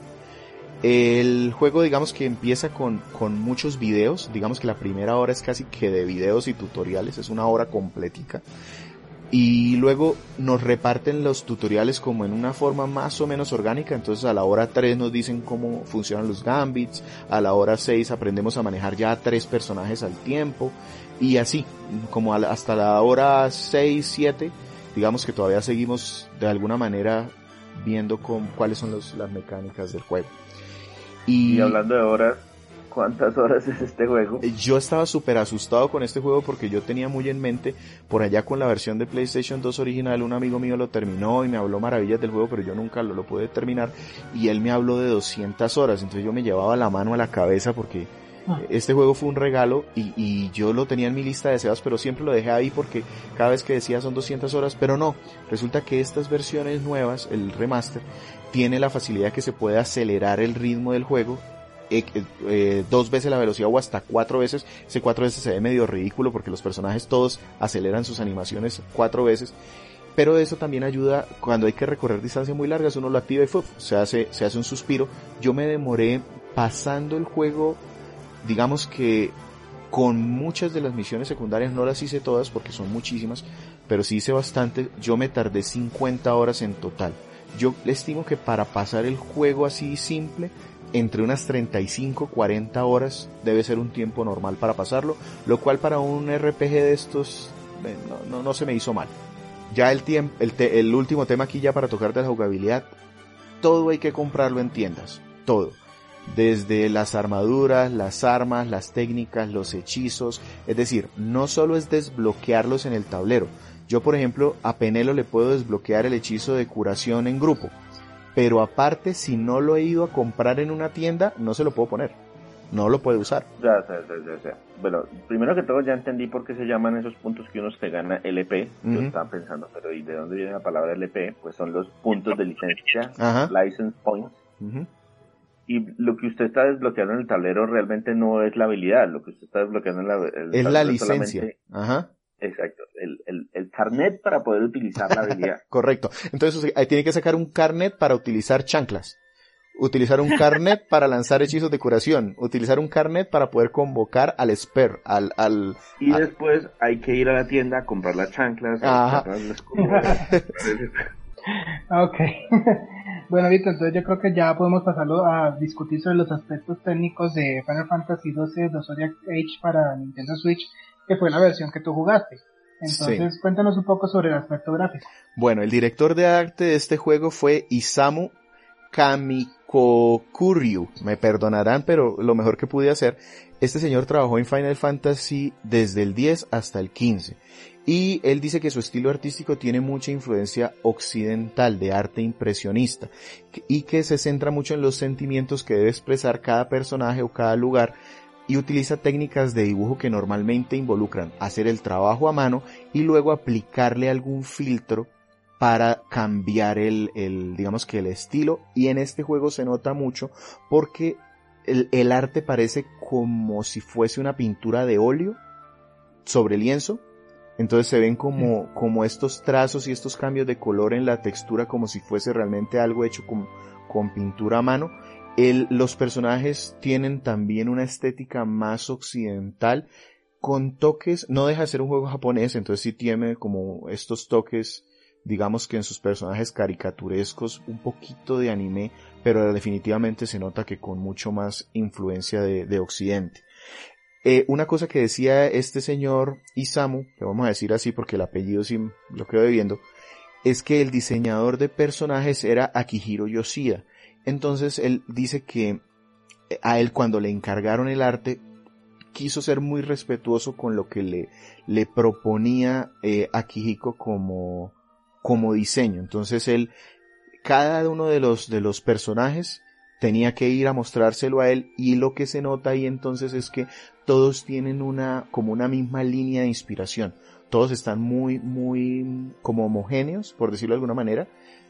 B: El juego digamos que empieza con, con muchos videos, digamos que la primera hora es casi que de videos y tutoriales, es una hora completica. Y luego nos reparten los tutoriales como en una forma más o menos orgánica, entonces a la hora 3 nos dicen cómo funcionan los gambits, a la hora 6 aprendemos a manejar ya tres personajes al tiempo, y así, como hasta la hora 6, 7 digamos que todavía seguimos de alguna manera viendo con, cuáles son las mecánicas del juego.
C: Y, hablando de horas, ¿cuántas horas es este juego?
B: Eh, yo estaba súper asustado con este juego porque yo tenía muy en mente, por allá con la versión de PlayStation 2 original, un amigo mío lo terminó y me habló maravillas del juego, pero yo nunca lo, lo pude terminar y él me habló de 200 horas, entonces yo me llevaba la mano a la cabeza porque. Este juego fue un regalo y, yo lo tenía en mi lista de deseados, pero siempre lo dejé ahí porque cada vez que decía son 200 horas, pero no. Resulta que estas versiones nuevas, el remaster, tiene la facilidad que se puede acelerar el ritmo del juego eh, eh, dos veces la velocidad o hasta cuatro veces. Ese cuatro veces se ve medio ridículo porque los personajes todos aceleran sus animaciones cuatro veces. Pero eso también ayuda cuando hay que recorrer distancias muy largas, uno lo activa y se hace, se hace un suspiro. Yo me demoré pasando el juego, digamos que con muchas de las misiones secundarias, no las hice todas porque son muchísimas, pero sí hice bastante. Yo me tardé 50 horas en total. Yo estimo que para pasar el juego así simple, entre unas 35, 40 horas debe ser un tiempo normal para pasarlo, lo cual para un RPG de estos eh, no, no, se me hizo mal. Ya el, tiempo, el, el último tema aquí ya para tocar de la jugabilidad, todo hay que comprarlo en tiendas, todo. Desde las armaduras, las armas, las técnicas, los hechizos, es decir, no solo es desbloquearlos en el tablero. Yo por ejemplo a Penelo le puedo desbloquear el hechizo de curación en grupo, pero aparte si no lo he ido a comprar en una tienda, no se lo puedo poner. No lo puede usar.
C: Ya, ya, ya, ya. Bueno, primero que todo ya entendí por qué se llaman esos puntos que uno se gana LP. Yo estaba pensando, pero ¿y de dónde viene la palabra LP? Pues son los puntos de licencia, license points. Y lo que usted está desbloqueando en el tablero realmente no es la habilidad, lo que usted está desbloqueando en la,
B: el es la licencia. Ajá.
C: Exacto, el, el, el, carnet para poder utilizar la habilidad.
B: Correcto. Entonces ahí tiene que sacar un carnet para utilizar chanclas. Utilizar un carnet para lanzar hechizos de curación. Utilizar un carnet para poder convocar al esper, al, al...
C: Y después hay que ir a la tienda a comprar las chanclas.
D: Ajá. ok. Bueno, Víctor, entonces yo creo que ya podemos pasarlo a discutir sobre los aspectos técnicos de Final Fantasy XII de Zodiac Age para Nintendo Switch que fue la versión que tú jugaste. Entonces, cuéntanos un poco sobre el aspecto gráfico.
B: Bueno, el director de arte de este juego fue Isamu Kamikokuryu. Me perdonarán, pero lo mejor que pude hacer. Este señor trabajó en Final Fantasy desde el 10 hasta el 15. Y él dice que su estilo artístico tiene mucha influencia occidental de arte impresionista y que se centra mucho en los sentimientos que debe expresar cada personaje o cada lugar y utiliza técnicas de dibujo que normalmente involucran hacer el trabajo a mano y luego aplicarle algún filtro para cambiar el, el digamos que el estilo. Y en este juego se nota mucho porque el, el arte parece como si fuese una pintura de óleo sobre lienzo entonces se ven como, como estos trazos y estos cambios de color en la textura como si fuese realmente algo hecho con, con pintura a mano los personajes tienen también una estética más occidental con toques, no deja de ser un juego japonés, entonces sí tiene como estos toques, digamos que en sus personajes caricaturescos, un poquito de anime, pero definitivamente se nota que con mucho más influencia de, occidente. Eh, una cosa que decía este señor Isamu, que vamos a decir así porque el apellido sí lo quedo viendo, es que el diseñador de personajes era Akihiro Yoshida. Entonces él dice que eh, a él cuando le encargaron el arte quiso ser muy respetuoso con lo que le, le proponía eh, a Kijiko como, como diseño. Entonces él, cada uno de los, de los personajes tenía que ir a mostrárselo a él y lo que se nota ahí entonces es que todos tienen una, como una misma línea de inspiración. Todos están muy, muy como homogéneos, por decirlo de alguna manera.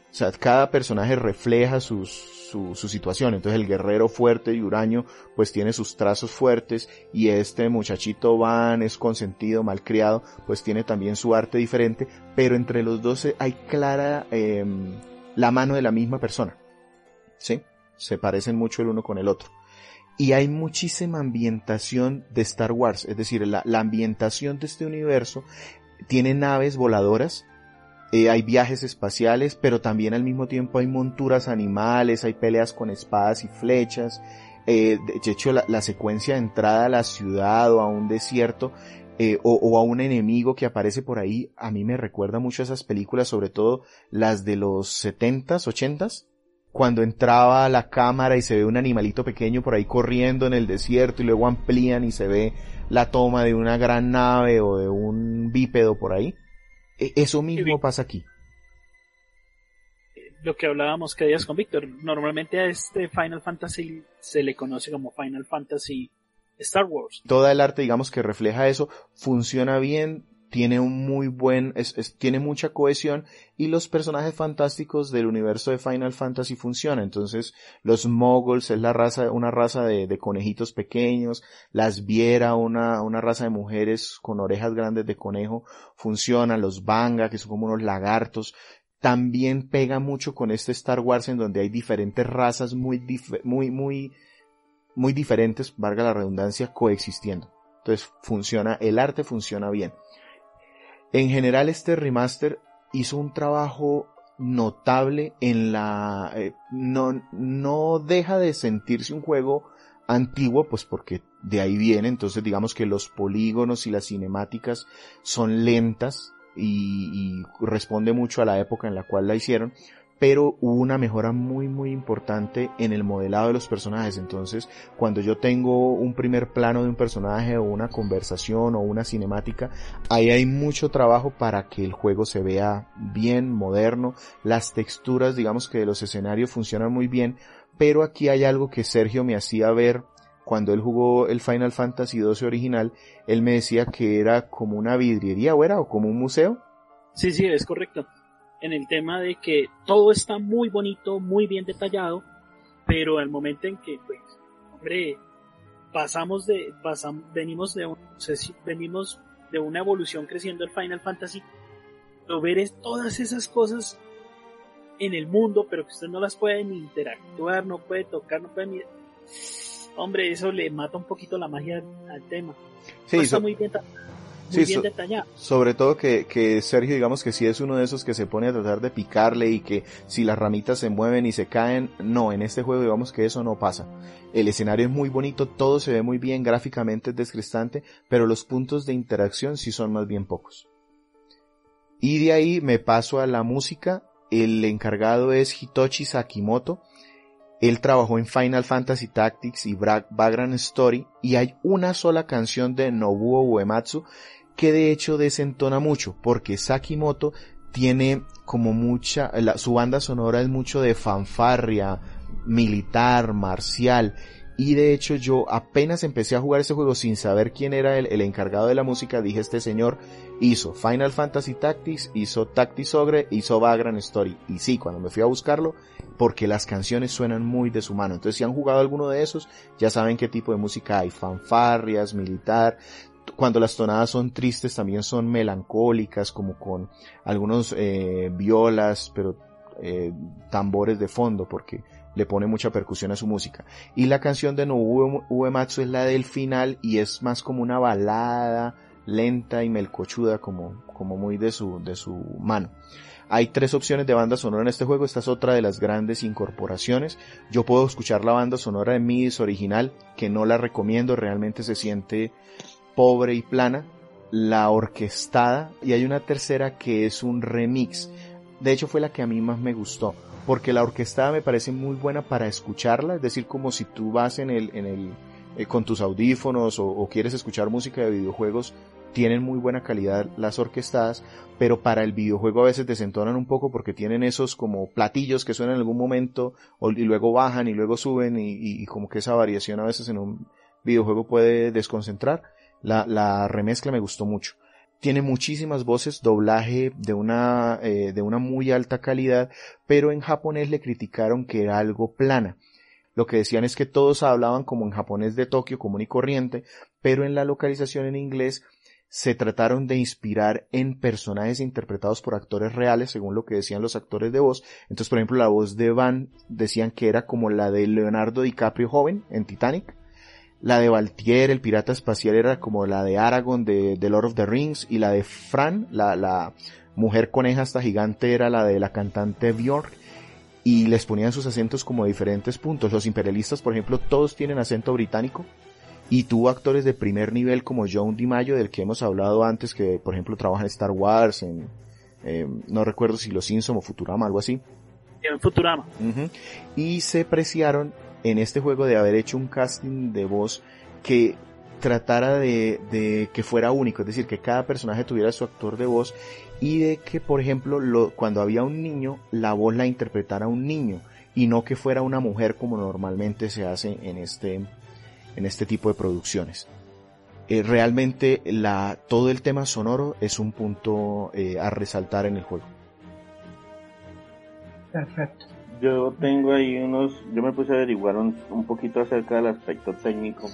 B: O sea, cada personaje refleja sus, su, situación. Entonces el guerrero fuerte y huraño pues tiene sus trazos fuertes y este muchachito van es consentido, malcriado, pues tiene también su arte diferente, pero entre los dos hay clara em, la mano de la misma persona. ¿Sí? Se parecen mucho el uno con el otro. Y hay muchísima ambientación de Star Wars, es decir, la, la ambientación de este universo tiene naves voladoras, eh, hay viajes espaciales, pero también al mismo tiempo hay monturas animales, hay peleas con espadas y flechas. Eh, de hecho, la, secuencia de entrada a la ciudad o a un desierto eh, o, a un enemigo que aparece por ahí, a mí me recuerda mucho a esas películas, sobre todo las de los 70s, 80s, cuando entraba la cámara y se ve un animalito pequeño por ahí corriendo en el desierto y luego amplían y se ve la toma de una gran nave o de un bípedo por ahí. E, eso mismo pasa aquí.
A: Lo que hablábamos que días con Víctor, normalmente a este Final Fantasy se le conoce como Final Fantasy Star Wars.
B: Toda el arte, digamos, que refleja eso, funciona bien tiene un muy buen, tiene mucha cohesión y los personajes fantásticos del universo de Final Fantasy funcionan. Entonces, los moguls es la raza, una raza de, conejitos pequeños, las viera, una, una raza de mujeres con orejas grandes de conejo, funcionan, los banga, que son como unos lagartos, también pega mucho con este Star Wars en donde hay diferentes razas muy, muy, muy, muy diferentes, valga la redundancia, coexistiendo. Entonces funciona, el arte funciona bien. En general este remaster hizo un trabajo notable en la... Eh, no, no deja de sentirse un juego antiguo, pues porque de ahí viene, entonces digamos que los polígonos y las cinemáticas son lentas y, y responde mucho a la época en la cual la hicieron, pero hubo una mejora muy muy importante en el modelado de los personajes. Entonces, cuando yo tengo un primer plano de un personaje o una conversación o una cinemática, ahí hay mucho trabajo para que el juego se vea bien, moderno. Las texturas, digamos que de los escenarios funcionan muy bien, pero aquí hay algo que Sergio me hacía ver cuando él jugó el Final Fantasy XII original, él me decía que era como una vidriería o era o como un museo.
A: Sí, sí, es correcto en el tema de que todo está muy bonito, muy bien detallado, pero al momento en que, pues, hombre, pasamos de, pasamos, venimos de un, venimos de una evolución creciendo el Final Fantasy, pero ver es todas esas cosas en el mundo, pero que usted no las puede ni interactuar, no puede tocar, no puede ni... Hombre, eso le mata un poquito la magia al tema. Sí, está muy bien muy bien detallado.
B: Sobre todo que, que Sergio, digamos que si es uno de esos que se pone a tratar de picarle y que si las ramitas se mueven y se caen, no, en este juego digamos que eso no pasa. El escenario es muy bonito, todo se ve muy bien, gráficamente es descristante, pero los puntos de interacción sí son más bien pocos. Y de ahí me paso a la música, el encargado es Hitoshi Sakimoto, él trabajó en Final Fantasy Tactics y Background Story y hay una sola canción de Nobuo Uematsu que de hecho desentona mucho, porque Sakimoto tiene como mucha, su banda sonora es mucho de fanfarria, militar, marcial, y de hecho yo apenas empecé a jugar ese juego sin saber quién era el, encargado de la música, dije este señor hizo Final Fantasy Tactics, hizo Tactics Ogre, hizo Vagrant Story. Y sí, cuando me fui a buscarlo, porque las canciones suenan muy de su mano. Entonces si han jugado alguno de esos, ya saben qué tipo de música hay, fanfarrias, militar, cuando las tonadas son tristes también son melancólicas, como con algunos eh, violas, pero eh, tambores de fondo, porque le pone mucha percusión a su música. Y la canción de Nobuo Uematsu es la del final y es más como una balada lenta y melcochuda, como, como muy de su, de su mano. Hay tres opciones de banda sonora en este juego. Esta es otra de las grandes incorporaciones. Yo puedo escuchar la banda sonora de MIDIS original, que no la recomiendo. Realmente se siente pobre y plana. La orquestada. Y hay una tercera que es un remix. De hecho fue la que a mí más me gustó porque la orquestada me parece muy buena para escucharla, es decir, como si tú vas en el, en el, eh, con tus audífonos o, quieres escuchar música de videojuegos, tienen muy buena calidad las orquestadas, pero para el videojuego a veces desentonan un poco porque tienen esos como platillos que suenan en algún momento y luego bajan y luego suben y, y, como que esa variación a veces en un videojuego puede desconcentrar. La, la remezcla me gustó mucho tiene muchísimas voces, doblaje de una, eh, de una muy alta calidad, pero en japonés le criticaron que era algo plana. Lo que decían es que todos hablaban como en japonés de Tokio, común y corriente, pero en la localización en inglés se trataron de inspirar en personajes interpretados por actores reales, según lo que decían los actores de voz. Entonces, por ejemplo, la voz de Van decían que era como la de Leonardo DiCaprio joven en Titanic. La de Valtier, el pirata espacial, era como la de Aragorn de, Lord of the Rings. Y la de Fran, la, la mujer coneja hasta gigante, era la de la cantante Björk. Y les ponían sus acentos como diferentes puntos. Los imperialistas, por ejemplo, todos tienen acento británico. Y tuvo actores de primer nivel como John DiMaggio, del que hemos hablado antes, que por ejemplo trabaja en Star Wars, en, eh, no recuerdo si Los Simpson o Futurama, algo así.
A: En Futurama.
B: Y se preciaron en este juego de haber hecho un casting de voz que tratara de, de, que fuera único, es decir, que cada personaje tuviera su actor de voz y de que, por ejemplo, lo, cuando había un niño, la voz la interpretara un niño y no que fuera una mujer como normalmente se hace en este, en este tipo de producciones. eh, realmente la, todo el tema sonoro es un punto eh, a resaltar en el juego.
D: Perfecto.
C: Yo tengo ahí unos, yo me puse a averiguar un, un poquito acerca del aspecto técnico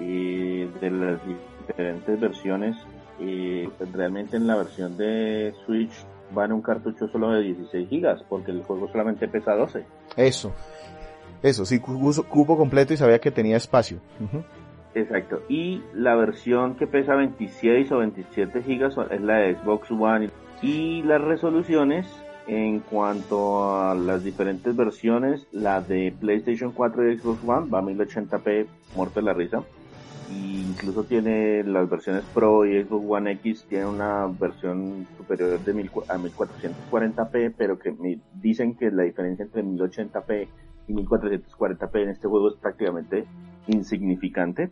C: y de las diferentes versiones y pues, realmente en la versión de Switch va en un cartucho solo de 16 gigas porque el juego solamente pesa 12.
B: Eso, eso, sí, cubo completo y sabía que tenía espacio.
C: Exacto, y la versión que pesa 26 o 27 gigas es la de Xbox One y las resoluciones en cuanto a las diferentes versiones, la de PlayStation 4 y Xbox One va a 1080p, muerto de la risa incluso tiene las versiones Pro y Xbox One X tiene una versión superior de mil, a 1440p, pero que me dicen que la diferencia entre 1080p y 1440p en este juego es prácticamente insignificante.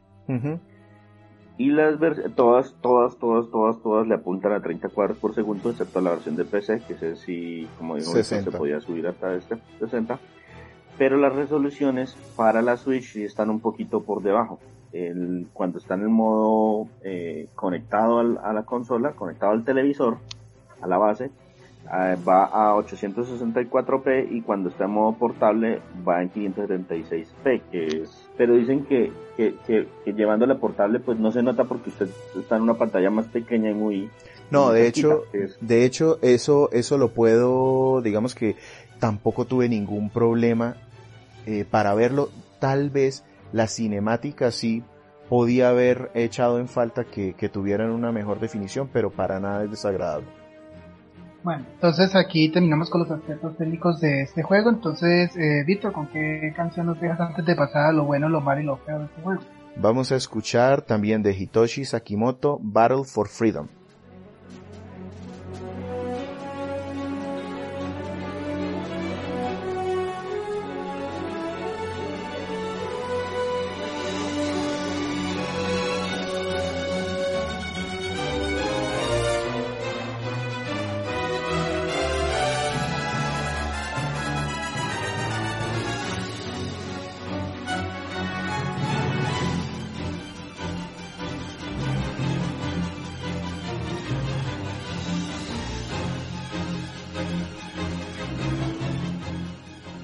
C: Y las todas, todas, todas, todas, todas le apuntan a 30 cuadros por segundo, excepto la versión de PC, que es si, como dijo, se podía subir hasta este 60. Pero las resoluciones para la Switch están un poquito por debajo el, cuando está en el modo eh, conectado a la consola, conectado al televisor, a la base, va a 864p y cuando está en modo portable va en 576p, que es, pero dicen que, que, que, llevándole portable pues no se nota porque usted está en una pantalla más pequeña y muy...
B: No, de hecho, de hecho eso, eso lo puedo, digamos que tampoco tuve ningún problema eh, para verlo, tal vez la cinemática sí podía haber echado en falta que, tuvieran una mejor definición, pero para nada es desagradable.
D: Bueno, entonces aquí terminamos con los aspectos técnicos de este juego. Entonces, eh, Víctor, ¿con qué canción nos dejas antes de pasar a lo bueno, lo malo y lo feo de este juego?
B: Vamos a escuchar también de Hitoshi Sakimoto, Battle for Freedom.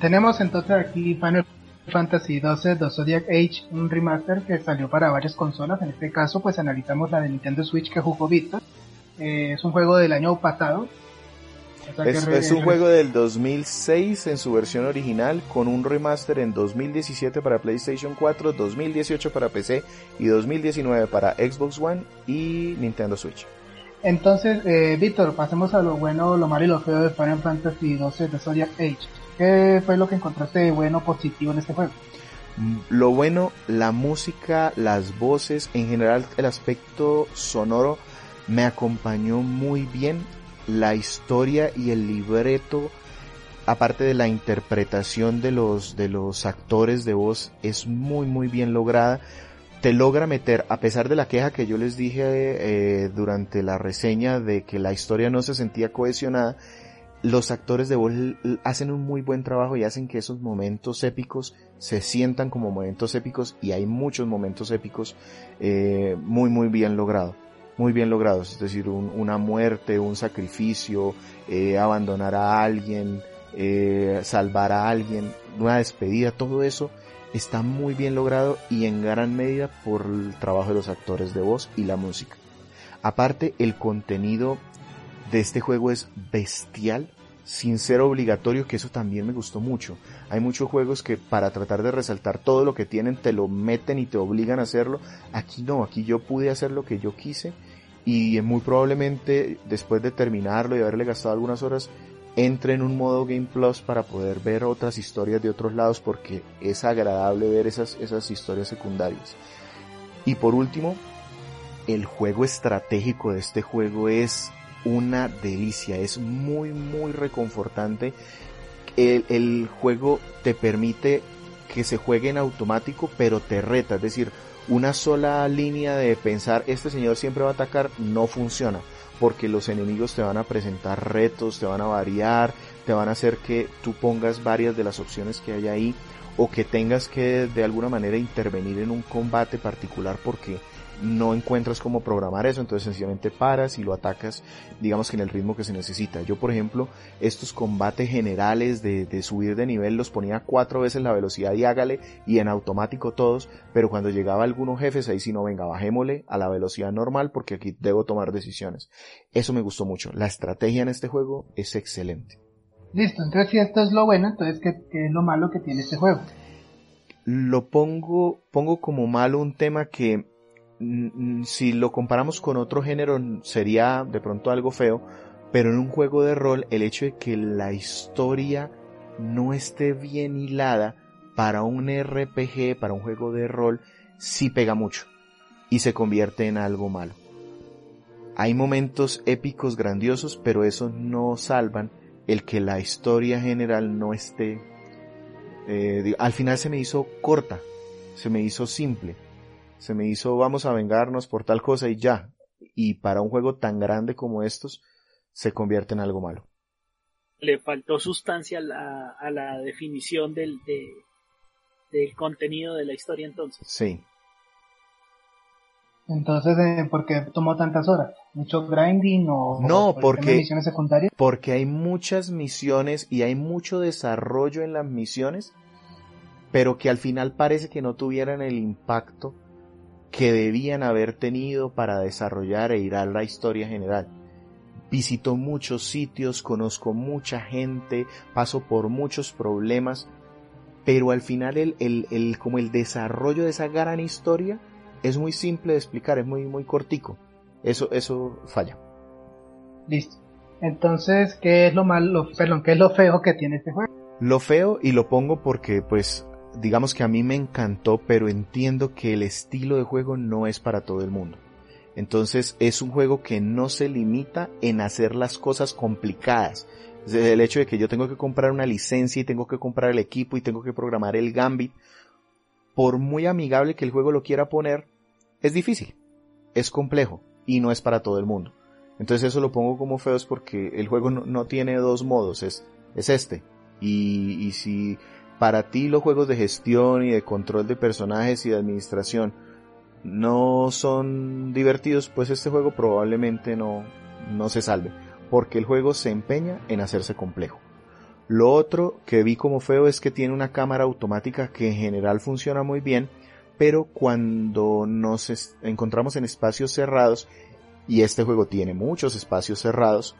D: Tenemos entonces aquí Final Fantasy XII The Zodiac Age, un remaster que salió para varias consolas. En este caso, pues analizamos la de Nintendo Switch que jugó Víctor. Eh, es un juego del año pasado.
B: es, un juego del 2006 en su versión original, con un remaster en 2017 para PlayStation 4, 2018 para PC y 2019 para Xbox One y Nintendo Switch.
D: Entonces, eh, Víctor, pasemos a lo bueno, lo malo y lo feo de Final Fantasy XII The Zodiac Age. ¿Qué fue lo que encontraste de bueno, positivo en este juego?
B: Mm, lo bueno, la música, las voces, en general el aspecto sonoro me acompañó muy bien. La historia y el libreto, aparte de la interpretación de los, de los actores de voz, es muy muy bien lograda. Te logra meter, a pesar de la queja que yo les dije eh, durante la reseña de que la historia no se sentía cohesionada, los actores de voz hacen un muy buen trabajo y hacen que esos momentos épicos se sientan como momentos épicos y hay muchos momentos épicos eh, muy muy bien logrados muy bien logrados. Es decir una muerte un sacrificio eh, abandonar a alguien eh, salvar a alguien una despedida todo eso está muy bien logrado y en gran medida por el trabajo de los actores de voz y la música. Aparte el contenido de este juego es bestial sin ser obligatorio, que eso también me gustó mucho. Hay muchos juegos que para tratar de resaltar todo lo que tienen te lo meten y te obligan a hacerlo. Aquí no, aquí yo pude hacer lo que yo quise y muy probablemente después de terminarlo y haberle gastado algunas horas entre en un modo Game Plus para poder ver otras historias de otros lados porque es agradable ver esas, esas historias secundarias. Y por último, el juego estratégico de este juego es una delicia, es muy muy reconfortante. El, el, juego te permite que se juegue en automático, pero te reta, es decir, una sola línea de pensar este señor siempre va a atacar no funciona, porque los enemigos te van a presentar retos, te van a variar, te van a hacer que tú pongas varias de las opciones que hay ahí, o que tengas que de alguna manera intervenir en un combate particular porque no encuentras cómo programar eso, entonces sencillamente paras y lo atacas, digamos que en el ritmo que se necesita. Yo, por ejemplo, estos combates generales de, de, subir de nivel los ponía cuatro veces la velocidad y hágale y en automático todos, pero cuando llegaba algunos jefes ahí sí no, venga, bajémosle a la velocidad normal porque aquí debo tomar decisiones. Eso me gustó mucho. La estrategia en este juego es excelente.
D: Listo, entonces si esto es lo bueno, entonces ¿qué, qué es lo malo que tiene este juego?
B: Lo pongo, pongo como malo un tema que si lo comparamos con otro género sería de pronto algo feo, pero en un juego de rol el hecho de que la historia no esté bien hilada para un RPG, para un juego de rol, sí pega mucho y se convierte en algo malo. Hay momentos épicos grandiosos, pero esos no salvan el que la historia general no esté... Eh, al final se me hizo corta, se me hizo simple se me hizo vamos a vengarnos por tal cosa y ya. Y para un juego tan grande como estos, se convierte en algo malo.
A: Le faltó sustancia a la, a la definición del, del contenido de la historia entonces.
B: Sí.
D: Entonces, eh, ¿por qué tomó tantas horas? ¿Mucho grinding o
B: no? porque
D: misiones secundarias?
B: Porque hay muchas misiones y hay mucho desarrollo en las misiones, pero que al final parece que no tuvieran el impacto que debían haber tenido para desarrollar e ir a la historia general. Visito muchos sitios, conozco mucha gente, paso por muchos problemas, pero al final el, el, el, como el desarrollo de esa gran historia es muy simple de explicar, es muy, muy cortico. Eso, eso falla.
D: Listo. Entonces, ¿qué es lo malo, perdón, qué es lo feo que tiene este juego?
B: Lo feo, y lo pongo porque pues digamos que a mí me encantó, pero entiendo que el estilo de juego no es para todo el mundo. Entonces es un juego que no se limita en hacer las cosas complicadas. El hecho de que yo tengo que comprar una licencia y tengo que comprar el equipo y tengo que programar el gambit, por muy amigable que el juego lo quiera poner, es difícil, es complejo y no es para todo el mundo. Entonces eso lo pongo como feo es porque el juego no, tiene dos modos, es, es este. Y, y si para ti los juegos de gestión y de control de personajes y de administración no son divertidos, pues este juego probablemente no, no se salve, porque el juego se empeña en hacerse complejo. Lo otro que vi como feo es que tiene una cámara automática que en general funciona muy bien, pero cuando nos encontramos en espacios cerrados, y este juego tiene muchos espacios cerrados,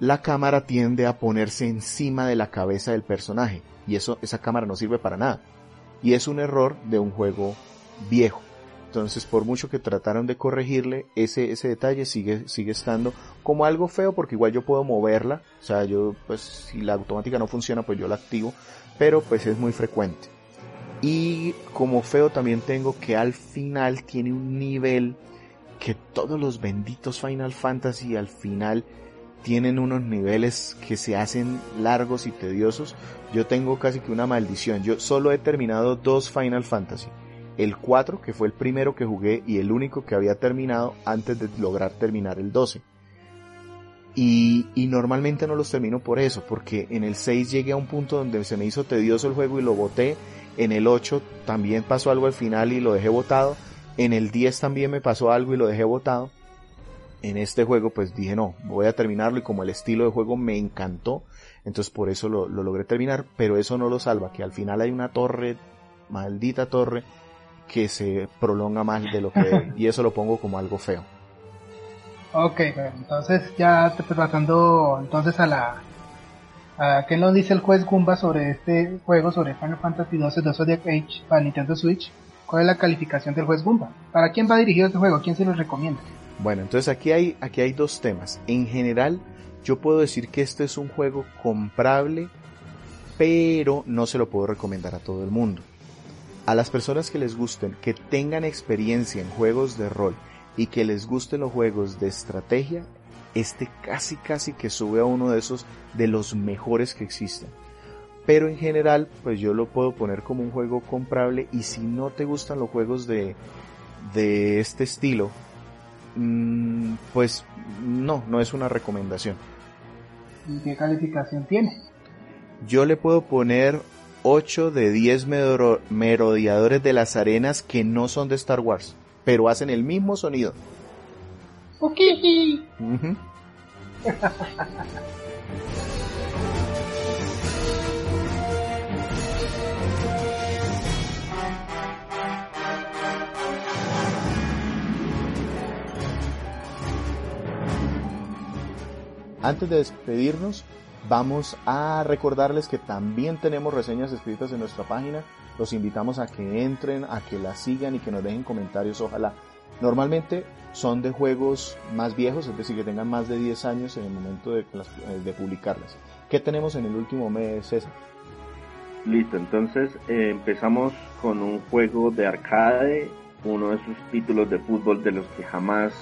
B: la cámara tiende a ponerse encima de la cabeza del personaje y eso, esa cámara no sirve para nada. Y es un error de un juego viejo. Entonces, por mucho que trataron de corregirle, ese, ese detalle sigue, sigue estando como algo feo porque igual yo puedo moverla. O sea, yo, pues, si la automática no funciona, pues yo la activo. Pero pues es muy frecuente. Y como feo también tengo que al final tiene un nivel que todos los benditos Final Fantasy al final tienen unos niveles que se hacen largos y tediosos. Yo tengo casi que una maldición. Yo solo he terminado dos Final Fantasy. El 4, que fue el primero que jugué y el único que había terminado antes de lograr terminar el 12. Y, normalmente no los termino por eso, porque en el 6 llegué a un punto donde se me hizo tedioso el juego y lo boté. En el 8 también pasó algo al final y lo dejé botado. En el 10 también me pasó algo y lo dejé botado en este juego pues dije no, voy a terminarlo y como el estilo de juego me encantó, entonces por eso lo, logré terminar, pero eso no lo salva, que al final hay una torre, maldita torre, que se prolonga más de lo que y eso lo pongo como algo feo.
D: Ok, entonces ya te pasando entonces a la a qué nos dice el juez Gumba sobre este juego sobre Final Fantasy XII The Zodiac Age para Nintendo Switch. ¿Cuál es la calificación del juez Gumba? ¿Para quién va dirigido este juego? ¿Quién se lo recomienda?
B: Bueno, entonces aquí hay, aquí hay dos temas. En general, yo puedo decir que este es un juego comprable, pero no se lo puedo recomendar a todo el mundo. A las personas que les gusten, que tengan experiencia en juegos de rol y que les gusten los juegos de estrategia, este casi casi que sube a uno de esos de los mejores que existen. Pero en general, pues yo lo puedo poner como un juego comprable y si no te gustan los juegos de, de este estilo, pues no, no es una recomendación.
D: ¿Y qué calificación tiene?
B: Yo le puedo poner 8 de 10 merodeadores de las arenas que no son de Star Wars, pero hacen el mismo sonido.
D: Ok.
B: Antes de despedirnos, vamos a recordarles que también tenemos reseñas escritas en nuestra página. Los invitamos a que entren, a que la sigan y que nos dejen comentarios, ojalá. Normalmente son de juegos más viejos, es decir, que tengan más de 10 años en el momento de, eh, de publicarlas. ¿Qué tenemos en el último mes, César?
C: Listo, entonces eh, empezamos con un juego de arcade, uno de esos títulos de fútbol de los que jamás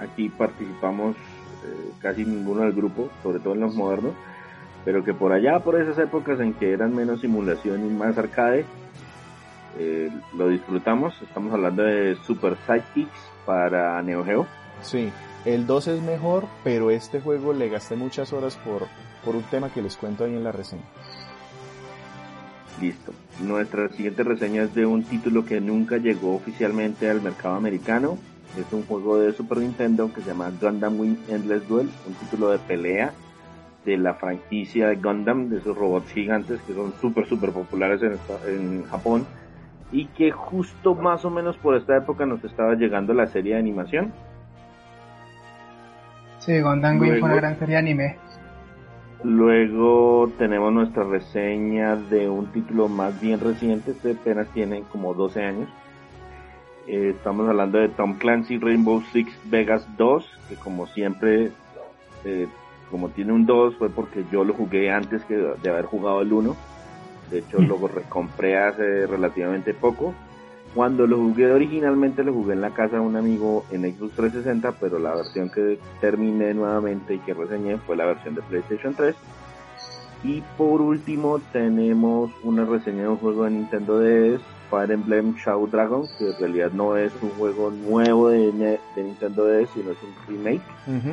C: aquí participamos eh, casi ninguno del grupo, sobre todo en los modernos, pero que por allá, por esas épocas en que eran menos simulación y más arcade, eh, lo disfrutamos. Estamos hablando de Super Sidekicks para Neo Geo.
B: Sí, el 2 es mejor, pero este juego le gasté muchas horas por, por un tema que les cuento ahí en la reseña.
C: Listo. Nuestra siguiente reseña es de un título que nunca llegó oficialmente al mercado americano, es un juego de Super Nintendo que se llama Gundam Wing Endless Duel, un título de pelea de la franquicia de Gundam, de esos robots gigantes que son súper, súper populares en, en Japón y que justo más o menos por esta época nos estaba llegando la serie de animación.
D: Sí, Gundam Wing fue una gran serie de anime.
C: Luego tenemos nuestra reseña de un título más bien reciente, este apenas tiene como 12 años, eh, estamos hablando de Tom Clancy Rainbow Six Vegas 2, que como siempre, eh, como tiene un 2, fue porque yo lo jugué antes que de haber jugado el 1. De hecho, mm. lo recompré hace relativamente poco. Cuando lo jugué originalmente, lo jugué en la casa de un amigo en Xbox 360, pero la versión que terminé nuevamente y que reseñé fue la versión de PlayStation 3. Y por último, tenemos una reseña de un juego de Nintendo DS Fire Emblem Shadow Dragon, que en realidad no es un juego nuevo de, Nintendo DS, sino es un remake,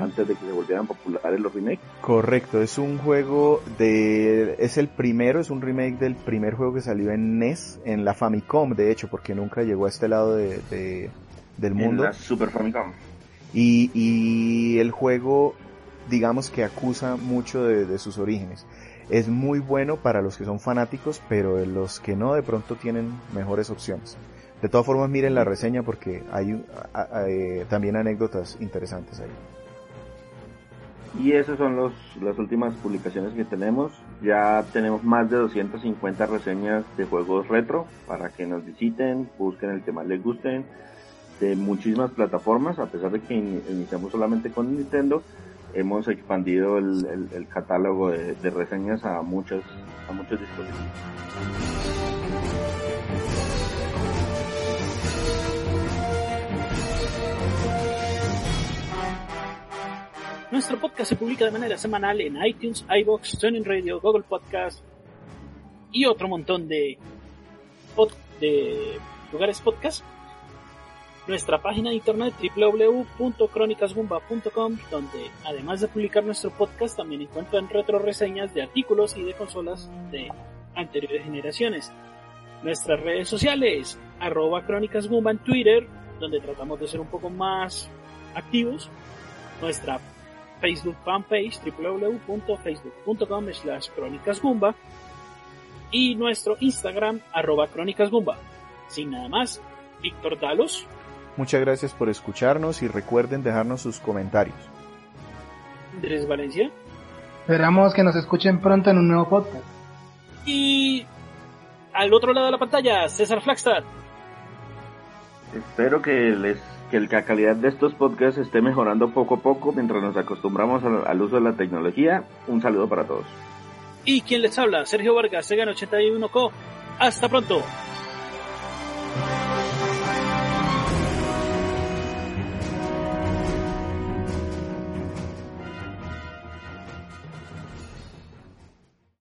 C: antes de que se volvieran populares los remakes.
B: Correcto, es un juego de... es el primero, es un remake del primer juego que salió en NES, en la Famicom, de hecho, porque nunca llegó a este lado de, del mundo. En
C: la Super Famicom.
B: Y, y el juego, digamos que acusa mucho de sus orígenes es muy bueno para los que son fanáticos, pero los que no de pronto tienen mejores opciones. De todas formas miren la reseña porque hay, eh, también anécdotas interesantes ahí.
C: Y esas son los, las últimas publicaciones que tenemos. Ya tenemos más de 250 reseñas de juegos retro para que nos visiten, busquen el que más les gusten, de muchísimas plataformas, a pesar de que iniciamos solamente con Nintendo hemos expandido el, catálogo de, reseñas a muchos, a muchos dispositivos.
A: Nuestro podcast se publica de manera semanal en iTunes, iBox, Tuning Radio, Google Podcast y otro montón de, de lugares podcast nuestra página de internet www.cronicasgumba.com, donde además de publicar nuestro podcast también encuentran retro reseñas de artículos y de consolas de anteriores generaciones. Nuestras redes sociales, arroba crónicasgumba en Twitter, donde tratamos de ser un poco más activos. Nuestra Facebook fanpage www.facebook.com slash crónicasgumba y nuestro Instagram arroba crónicasgumba. Sin nada más, Víctor Dalos.
B: Muchas gracias por escucharnos y recuerden dejarnos sus comentarios.
A: Andrés Valencia.
D: Esperamos que nos escuchen pronto en un nuevo podcast.
A: Y al otro lado de la pantalla, César Flagstad.
C: Espero que les que la calidad de estos podcasts esté mejorando poco a poco mientras nos acostumbramos al, al uso de la tecnología. Un saludo para todos.
A: Y quien les habla, Sergio Vargas, Segan81Co. Hasta pronto.